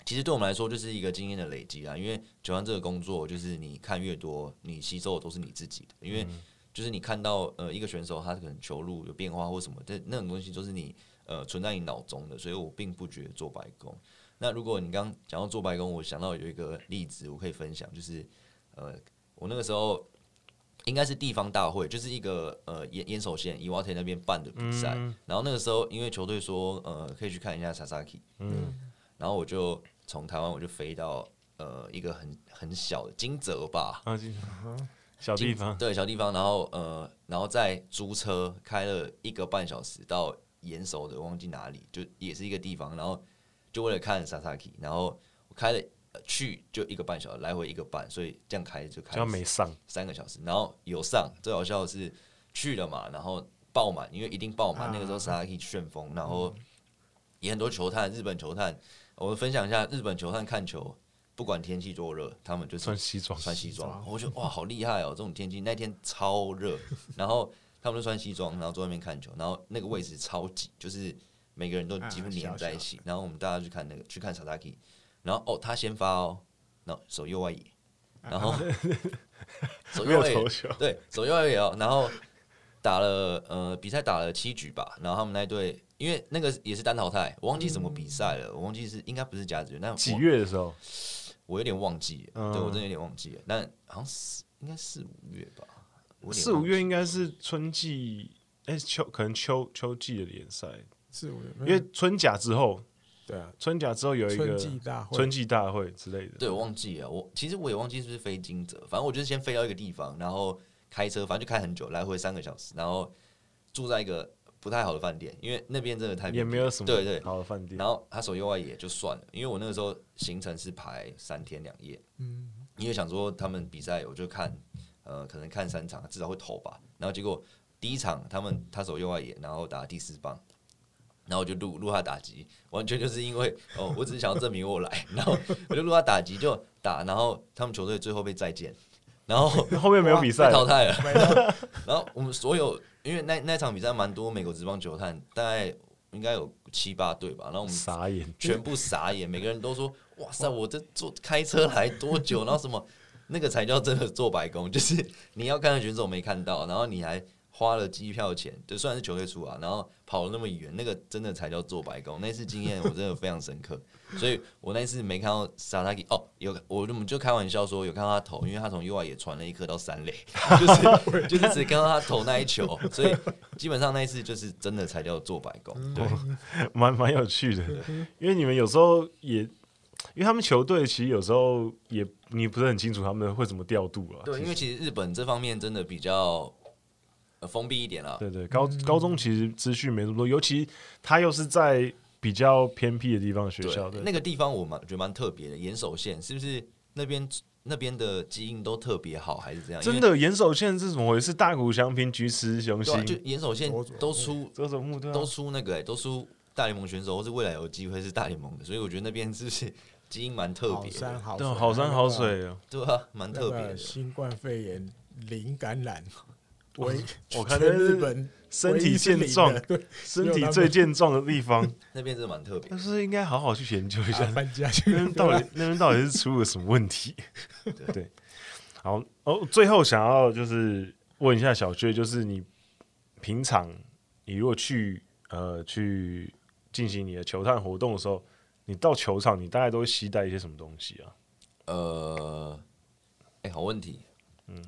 Speaker 3: 其实对我们来说就是一个经验的累积啊，因为球探这个工作就是你看越多，你吸收的都是你自己的，因为就是你看到呃一个选手他可能球路有变化或什么，这那种东西都是你。呃，存在你脑中的，所以我并不觉得做白工。那如果你刚讲到做白工，我想到有一个例子，我可以分享，就是呃，我那个时候应该是地方大会，就是一个呃岩岩手县伊瓦特那边办的比赛。嗯、然后那个时候，因为球队说呃可以去看一下 Sasaki，嗯，然后我就从台湾我就飞到呃一个很很小的金泽吧，
Speaker 1: 啊，[LAUGHS] 小地方，
Speaker 3: 对，小地方。然后呃，然后再租车开了一个半小时到。严守的，忘记哪里，就也是一个地方，然后就为了看 Sasaki，然后我开了去就一个半小时，来回一个半，所以这样开就开
Speaker 1: 没上
Speaker 3: 三个小时，然后有上，最好笑的是去了嘛，然后爆满，因为一定爆满，那个时候 Sasaki 旋风，然后也很多球探，日本球探，我们分享一下日本球探看球，不管天气多热，他们就
Speaker 1: 穿西装，
Speaker 3: 穿西装，我觉得哇，好厉害哦，这种天气那天超热，[LAUGHS] 然后。他们都穿西装，然后坐外面看球，然后那个位置超挤，就是每个人都几乎黏在一起。然后我们大家去看那个，去看 Sasaki，然后哦，他先发哦，然后手右外野，然后 [LAUGHS] [LAUGHS] 手右外野，对，手右外野哦，然后打了呃比赛打了七局吧，然后他们那队因为那个也是单淘汰，我忘记什么比赛了，我忘记是应该不是甲子园，那
Speaker 1: 几月的时候，
Speaker 3: 我有点忘记，对我真的有点忘记了，但好像是应该四五月吧。
Speaker 1: 四五月应该是春季，哎、欸，秋可能秋秋季的联赛。
Speaker 2: 四五月，
Speaker 1: 因为春甲之后，
Speaker 2: 对啊，
Speaker 1: 春甲之后有一个春季大会，春季大会之类的。
Speaker 3: 对，我忘记了，我其实我也忘记是不是飞金泽，反正我就是先飞到一个地方，然后开车，反正就开很久，来回三个小时，然后住在一个不太好的饭店，因为那边真的太
Speaker 1: 也没有什么
Speaker 3: 对对
Speaker 1: 好的饭店。
Speaker 3: 然后他守右外野就算了，因为我那个时候行程是排三天两夜，嗯，因为想说他们比赛，我就看。呃，可能看三场，至少会投吧。然后结果第一场他们他守右外野，然后打第四棒，然后我就录录他打击，完全就是因为哦，我只是想要证明我来，[LAUGHS] 然后我就录他打击就打，然后他们球队最后被再见，然后 [LAUGHS]
Speaker 1: 后面没有比赛
Speaker 3: 淘汰了。[LAUGHS] [LAUGHS] 然后我们所有因为那那场比赛蛮多美国职棒球探，大概应该有七八队吧，然后我们
Speaker 1: 傻眼，
Speaker 3: 全部傻眼，每个人都说哇塞，我这坐开车来多久，然后什么。那个才叫真的做白工，就是你要看的选手没看到，然后你还花了机票钱，就算是球队出啊，然后跑了那么远，那个真的才叫做白工。那次经验我真的非常深刻，所以我那次没看到萨拉基哦，有我我们就开玩笑说有看到他投，因为他从右外野传了一颗到三垒，就是 [LAUGHS] 就是只看到他投那一球，所以基本上那一次就是真的才叫做白工，对，[LAUGHS]
Speaker 1: 蛮蛮有趣的，因为你们有时候也。因为他们球队其实有时候也你不是很清楚他们会怎么调度了。
Speaker 3: 对，因为其实日本这方面真的比较封闭一点了。
Speaker 1: 对对，高高中其实资讯没那么多，尤其他又是在比较偏僻的地方学校。
Speaker 3: 的，那个地方我蛮觉得蛮特别的，岩手县是不是那边那边的基因都特别好，还是这样？
Speaker 1: 真的，岩手县是怎么回事？大谷翔平、菊池雄心，
Speaker 3: 就岩手县都出
Speaker 1: 佐佐木，
Speaker 3: 都出那个、欸，都出大联盟选手，或是未来有机会是大联盟的，所以我觉得那边是不是？基因蛮特别的，
Speaker 1: 对，好山好水啊，
Speaker 3: 对啊，蛮特别的。
Speaker 2: 新冠肺炎零感染，我
Speaker 1: 我 [LAUGHS] 看日本 [LAUGHS] 身体健壮，身体最健壮的地方，[LAUGHS]
Speaker 3: 那边真的蛮特别。
Speaker 1: 但是应该好好去研究一下，搬家那边到底那边到底是出了什么问题？对，好哦。最后想要就是问一下小薛，就是你平常你如果去呃去进行你的球探活动的时候。你到球场，你大概都会携带一些什么东西啊？
Speaker 3: 呃，哎、欸，好问题。嗯，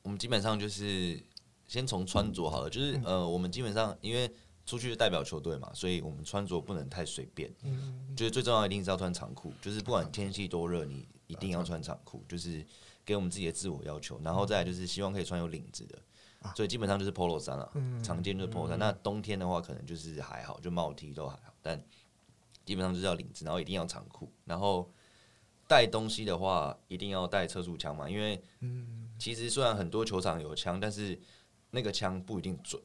Speaker 3: 我们基本上就是先从穿着好了，就是呃，我们基本上因为出去代表球队嘛，所以我们穿着不能太随便。嗯，就是最重要一定是要穿长裤，就是不管天气多热，你一定要穿长裤，就是给我们自己的自我要求。然后再来就是希望可以穿有领子的，所以基本上就是 Polo 衫了，常见就是 Polo 衫。那冬天的话，可能就是还好，就帽 T 都还好，但基本上就是要领子，然后一定要长裤。然后带东西的话，一定要带测速枪嘛，因为其实虽然很多球场有枪，但是那个枪不一定准。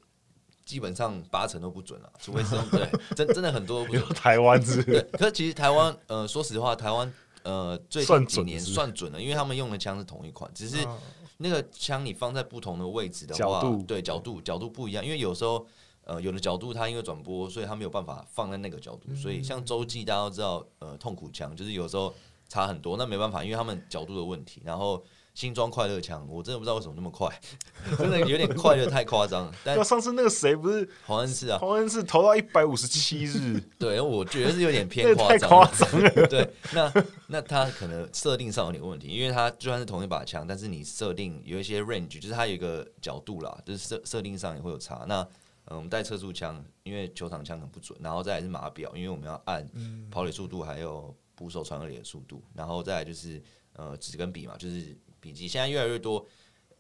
Speaker 3: 基本上八成都不准了，除非是 [LAUGHS] 对，真真的很多不准。
Speaker 1: 台湾是，
Speaker 3: 对，可是其实台湾，呃，说实话，台湾呃最近几年算准了，因为他们用的枪是同一款，只是那个枪你放在不同的位置的话，对角度角度不一样，因为有时候呃有的角度它因为转播，所以它没有办法放在那个角度，所以像洲际大家都知道，呃，痛苦枪就是有时候差很多，那没办法，因为他们角度的问题，然后。新装快乐枪，我真的不知道为什么那么快，[LAUGHS] 真的有点快的太夸张了。但
Speaker 1: 上次那个谁不是
Speaker 3: 黄恩赐啊？
Speaker 1: 黄恩赐投到一百五十七日，[LAUGHS]
Speaker 3: 对，我觉得是有点偏夸张，太
Speaker 1: 夸张了。[LAUGHS]
Speaker 3: 对，那那他可能设定上有点问题，因为他就算是同一把枪，但是你设定有一些 range，就是它有一个角度啦，就是设设定上也会有差。那嗯，我们带测速枪，因为球场枪很不准，然后再来是码表，因为我们要按跑垒速度，还有捕手传二垒的速度，然后再来就是呃纸跟笔嘛，就是。笔记现在越来越多，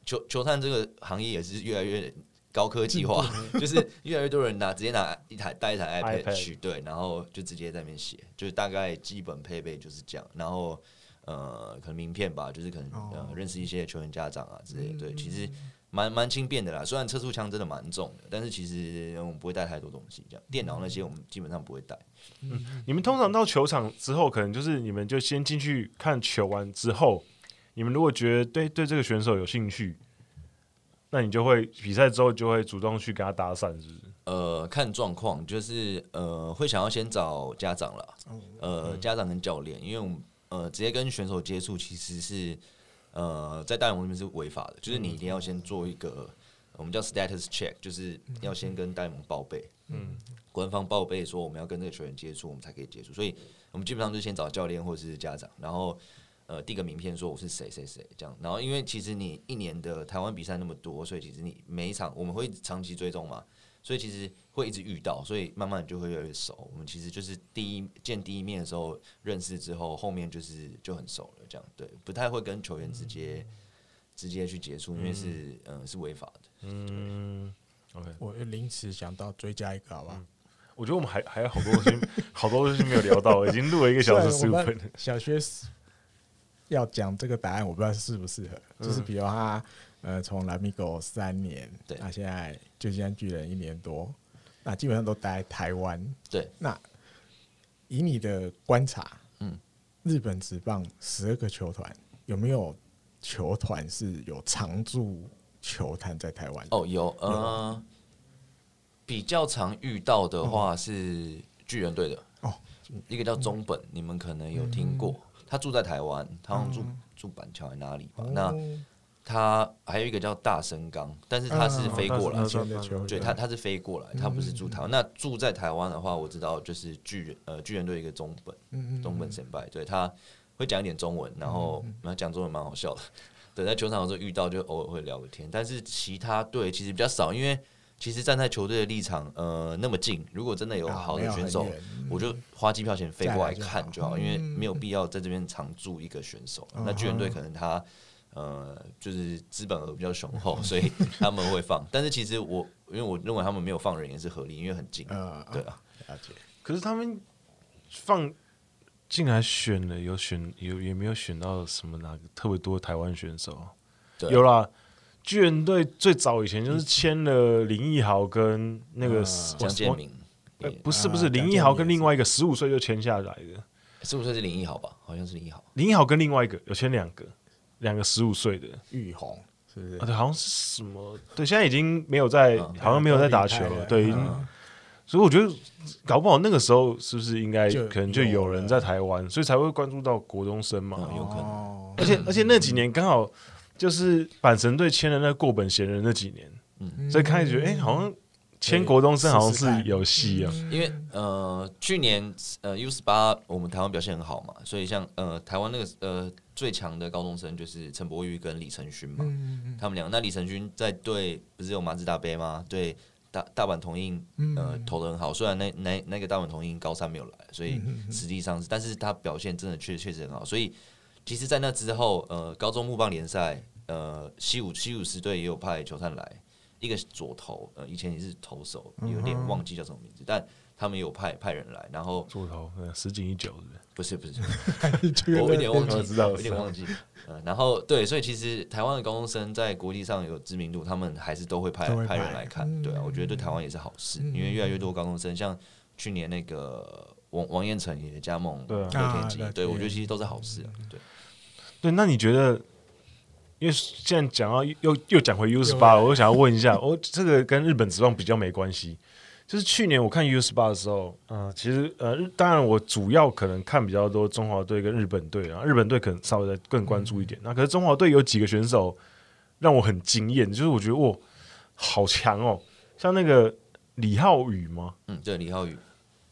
Speaker 3: 球球探这个行业也是越来越高科技化，[LAUGHS] 就是越来越多人拿直接拿一台带一台 iPad 去对，然后就直接在那边写，就是大概基本配备就是这样，然后呃可能名片吧，就是可能呃认识一些球员家长啊之类的，对，其实蛮蛮轻便的啦。虽然测速枪真的蛮重的，但是其实我们不会带太多东西，这样电脑那些我们基本上不会带。
Speaker 1: 嗯，你们通常到球场之后，可能就是你们就先进去看球完之后。你们如果觉得对对这个选手有兴趣，那你就会比赛之后就会主动去跟他搭讪，是不是？
Speaker 3: 呃，看状况，就是呃，会想要先找家长了，呃，家长跟教练，因为我们呃直接跟选手接触其实是呃在大联盟那边是违法的，就是你一定要先做一个我们叫 status check，就是要先跟大联盟报备，嗯，官方报备说我们要跟这个球员接触，我们才可以接触，所以我们基本上就先找教练或者是家长，然后。呃，递个名片说我是谁谁谁这样，然后因为其实你一年的台湾比赛那么多，所以其实你每一场我们会长期追踪嘛，所以其实会一直遇到，所以慢慢就会越来越熟。我们其实就是第一见第一面的时候认识之后，后面就是就很熟了这样，对，不太会跟球员直接、嗯、直接去接触，因为是嗯、呃、是违法的。嗯
Speaker 2: ，OK，我临时想到追加一个好吧、嗯？
Speaker 1: 我觉得我们还还有好多东西，[LAUGHS] 好多东西没有聊到，已经录了一个小时十五分。
Speaker 2: 小学。要讲这个答案，我不知道适不适合。嗯、就是比如他，呃，从 Lamigo 三年，对，那现在旧金山巨人一年多，那基本上都待台湾。
Speaker 3: 对，
Speaker 2: 那以你的观察，嗯，日本职棒十二个球团有没有球团是有常驻球探在台湾？
Speaker 3: 哦，有，呃，有比较常遇到的话是巨人队的哦，一个叫中本，嗯、你们可能有听过。嗯他住在台湾，他好像住、嗯、住板桥还哪里吧？哦、那他还有一个叫大生刚，但是他是飞过来，嗯、对，他他是飞过来，他不是住台湾。嗯、那住在台湾的话，我知道就是巨人呃巨人队一个中本，嗯、中本神拜，对，他会讲一点中文，然后他讲中文蛮好笑的。[LAUGHS] 对，在球场的时候遇到就偶尔会聊个天，但是其他队其实比较少，因为。其实站在球队的立场，呃，那么近，如果真的有好的选手，我就花机票钱飞过来看就好，因为没有必要在这边常驻一个选手。那巨人队可能他，呃，就是资本额比较雄厚，[LAUGHS] 所以他们会放。但是其实我，因为我认为他们没有放人也是合理，因为很近。对啊，了解。
Speaker 1: 可是他们放进来选了，有选有也没有选到什么哪个特别多台湾选手？有啦。巨人队最早以前就是签了林奕豪跟那个
Speaker 3: 蒋建民，
Speaker 1: 不是不是林奕豪跟另外一个十五岁就签下来的，
Speaker 3: 十五岁是林奕豪吧？好像是林奕豪。
Speaker 1: 林奕豪跟另外一个有签两个，两个十五岁的
Speaker 2: 玉红是不是？
Speaker 1: 对，好像是什么？对，现在已经没有在，好像没有在打球了。对，所以我觉得搞不好那个时候是不是应该可能就有人在台湾，所以才会关注到国中生嘛？有可能。而且而且那几年刚好。就是阪神队签了那过本贤人那几年，嗯，所以开始觉得，哎、欸，好像签国中生好像是有戏啊。
Speaker 3: 因为呃，去年呃 U 十八我们台湾表现很好嘛，所以像呃台湾那个呃最强的高中生就是陈柏宇跟李承勋嘛，嗯嗯他们两个。那李承勋在队不是有马自达杯吗？对大大阪桐荫呃投的很好，虽然那那那个大阪桐荫高三没有来，所以实际上是，但是他表现真的确确实很好，所以。其实，在那之后，呃，高中木棒联赛，呃，西武西武狮队也有派球探来，一个左投，呃，以前也是投手，有点忘记叫什么名字，但他们有派派人来，然后
Speaker 1: 左投，呃石井一久
Speaker 3: 不是不是，[LAUGHS] 我有点忘记，知道，有点忘记。嗯，然后对，所以其实台湾的高中生在国际上有知名度，他们还是都会派派人来看。对啊，我觉得对台湾也是好事，因为越来越多高中生，像去年那个王王彦辰也加盟乐天机，对我觉得其实都是好事啊。对，
Speaker 1: 对，那你觉得？因为现在讲到又又讲回 U 十八了，我就想要问一下，我这个跟日本职棒比较没关系。就是去年我看 U 十八的时候，嗯、呃，其实呃，当然我主要可能看比较多中华队跟日本队啊，日本队可能稍微再更关注一点。那、嗯、可是中华队有几个选手让我很惊艳，就是我觉得哇，好强哦，像那个李浩宇吗？
Speaker 3: 嗯，对，李浩宇，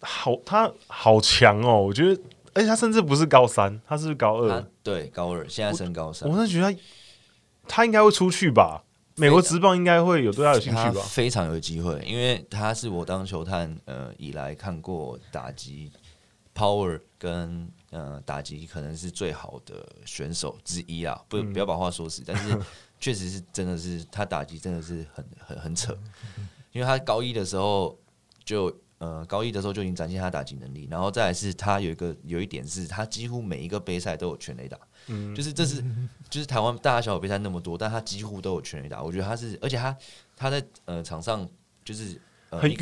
Speaker 1: 好，他好强哦，我觉得，而且他甚至不是高三，他是高二，
Speaker 3: 对，高二，现在升高三，
Speaker 1: 我真的觉得他他应该会出去吧。美国职棒应该会有对他有兴趣吧？
Speaker 3: 非常有机会，因为他是我当球探呃以来看过打击 power 跟呃打击可能是最好的选手之一啊！不不要把话说死，但是确实是真的是他打击真的是很很很扯，因为他高一的时候就呃高一的时候就已经展现他打击能力，然后再来是他有一个有一点是他几乎每一个杯赛都有全垒打。嗯，就是这是，[LAUGHS] 就是台湾大大小小比赛那么多，但他几乎都有全垒打。我觉得他是，而且他他在呃场上就是、呃、
Speaker 1: 很愉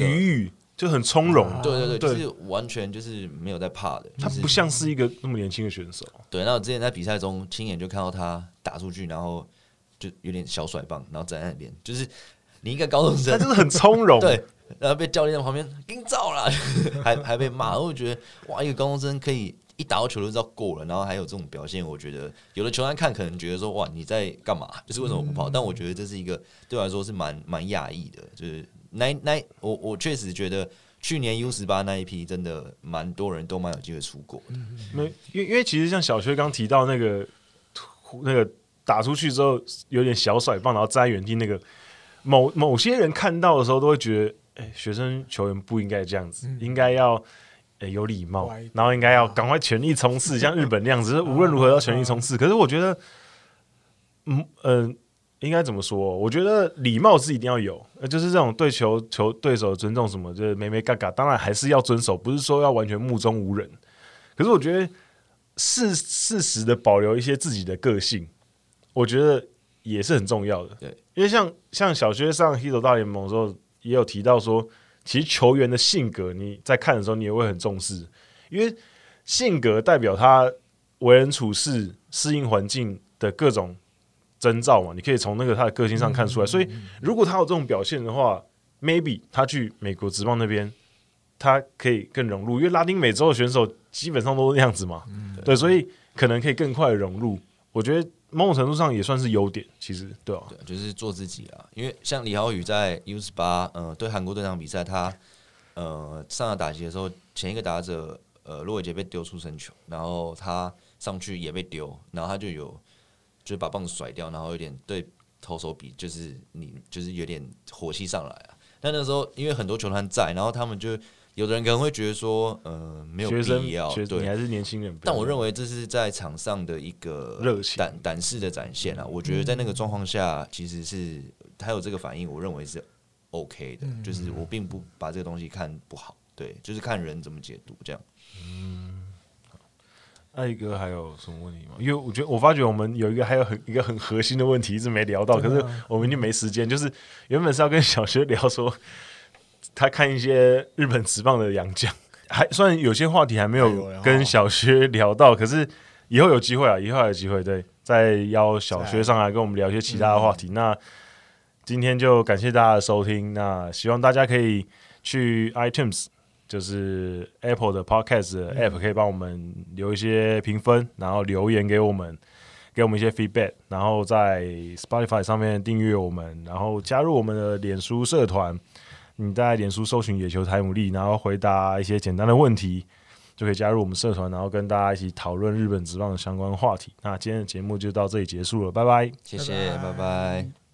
Speaker 1: 悦，就很从容。
Speaker 3: 对对对，就是完全就是没有在怕的。
Speaker 1: 他不像是一个那么年轻的选手。
Speaker 3: 对，那我之前在比赛中亲眼就看到他打出去，然后就有点小甩棒，然后站在那边，就是你一个高中生，
Speaker 1: 他就是很从容。[LAUGHS]
Speaker 3: 对，然后被教练在旁边给你照了，[LAUGHS] 还还被骂。我觉得哇，一个高中生可以。一打到球就知道过了，然后还有这种表现，我觉得有的球员看可能觉得说哇，你在干嘛？就是为什么不跑？但我觉得这是一个对我来说是蛮蛮讶异的。就是那那我我确实觉得去年 U 十八那一批真的蛮多人都蛮有机会出国的。
Speaker 1: 没，因为因为其实像小薛刚提到那个那个打出去之后有点小甩棒，然后站在原地那个某某些人看到的时候都会觉得，哎、欸，学生球员不应该这样子，应该要。有礼貌，然后应该要赶快全力冲刺，像日本那样子，无论如何要全力冲刺。可是我觉得，嗯嗯、呃，应该怎么说？我觉得礼貌是一定要有，就是这种对球球对手的尊重什么，就是没没嘎嘎，当然还是要遵守，不是说要完全目中无人。可是我觉得适适时的保留一些自己的个性，我觉得也是很重要的。对，因为像像小薛上 Hito 大联盟的时候，也有提到说。其实球员的性格，你在看的时候，你也会很重视，因为性格代表他为人处事、适应环境的各种征兆嘛。你可以从那个他的个性上看出来。所以，如果他有这种表现的话，maybe 他去美国职棒那边，他可以更融入。因为拉丁美洲的选手基本上都是那样子嘛，对，所以可能可以更快的融入。我觉得。某种程度上也算是优点，其实对啊，
Speaker 3: 对，就是做自己啊。因为像李浩宇在 U 十八，呃，对韩国队那场比赛，他呃上了打击的时候，前一个打者呃洛伟杰被丢出生球，然后他上去也被丢，然后他就有就把棒子甩掉，然后有点对投手比，就是你就是有点火气上来啊。但那时候因为很多球团在，然后他们就。有的人可能会觉得说，呃，没有必要，对，
Speaker 1: 你还是年轻人。
Speaker 3: 但我认为这是在场上的一个
Speaker 1: 热情、
Speaker 3: 胆胆识的展现啊。我觉得在那个状况下，其实是他有这个反应，我认为是 OK 的。就是我并不把这个东西看不好，对，就是看人怎么解读这样。
Speaker 1: 嗯，艾哥还有什么问题吗？因为我觉得我发觉我们有一个还有很一个很核心的问题一直没聊到，可是我们已经没时间。就是原本是要跟小学聊说。他看一些日本职棒的洋将，[LAUGHS] 还虽然有些话题还没有跟小薛聊到，可是以后有机会啊，以后还有机会，对，再邀小薛上来跟我们聊一些其他的话题。那今天就感谢大家的收听，那希望大家可以去 iTunes，就是 Apple 的 Podcast 的 App，可以帮我们留一些评分，然后留言给我们，给我们一些 feedback，然后在 Spotify 上面订阅我们，然后加入我们的脸书社团。你在脸书搜寻野球台姆利，然后回答一些简单的问题，就可以加入我们社团，然后跟大家一起讨论日本职棒的相关话题。那今天的节目就到这里结束了，拜拜，
Speaker 3: 谢谢，拜拜。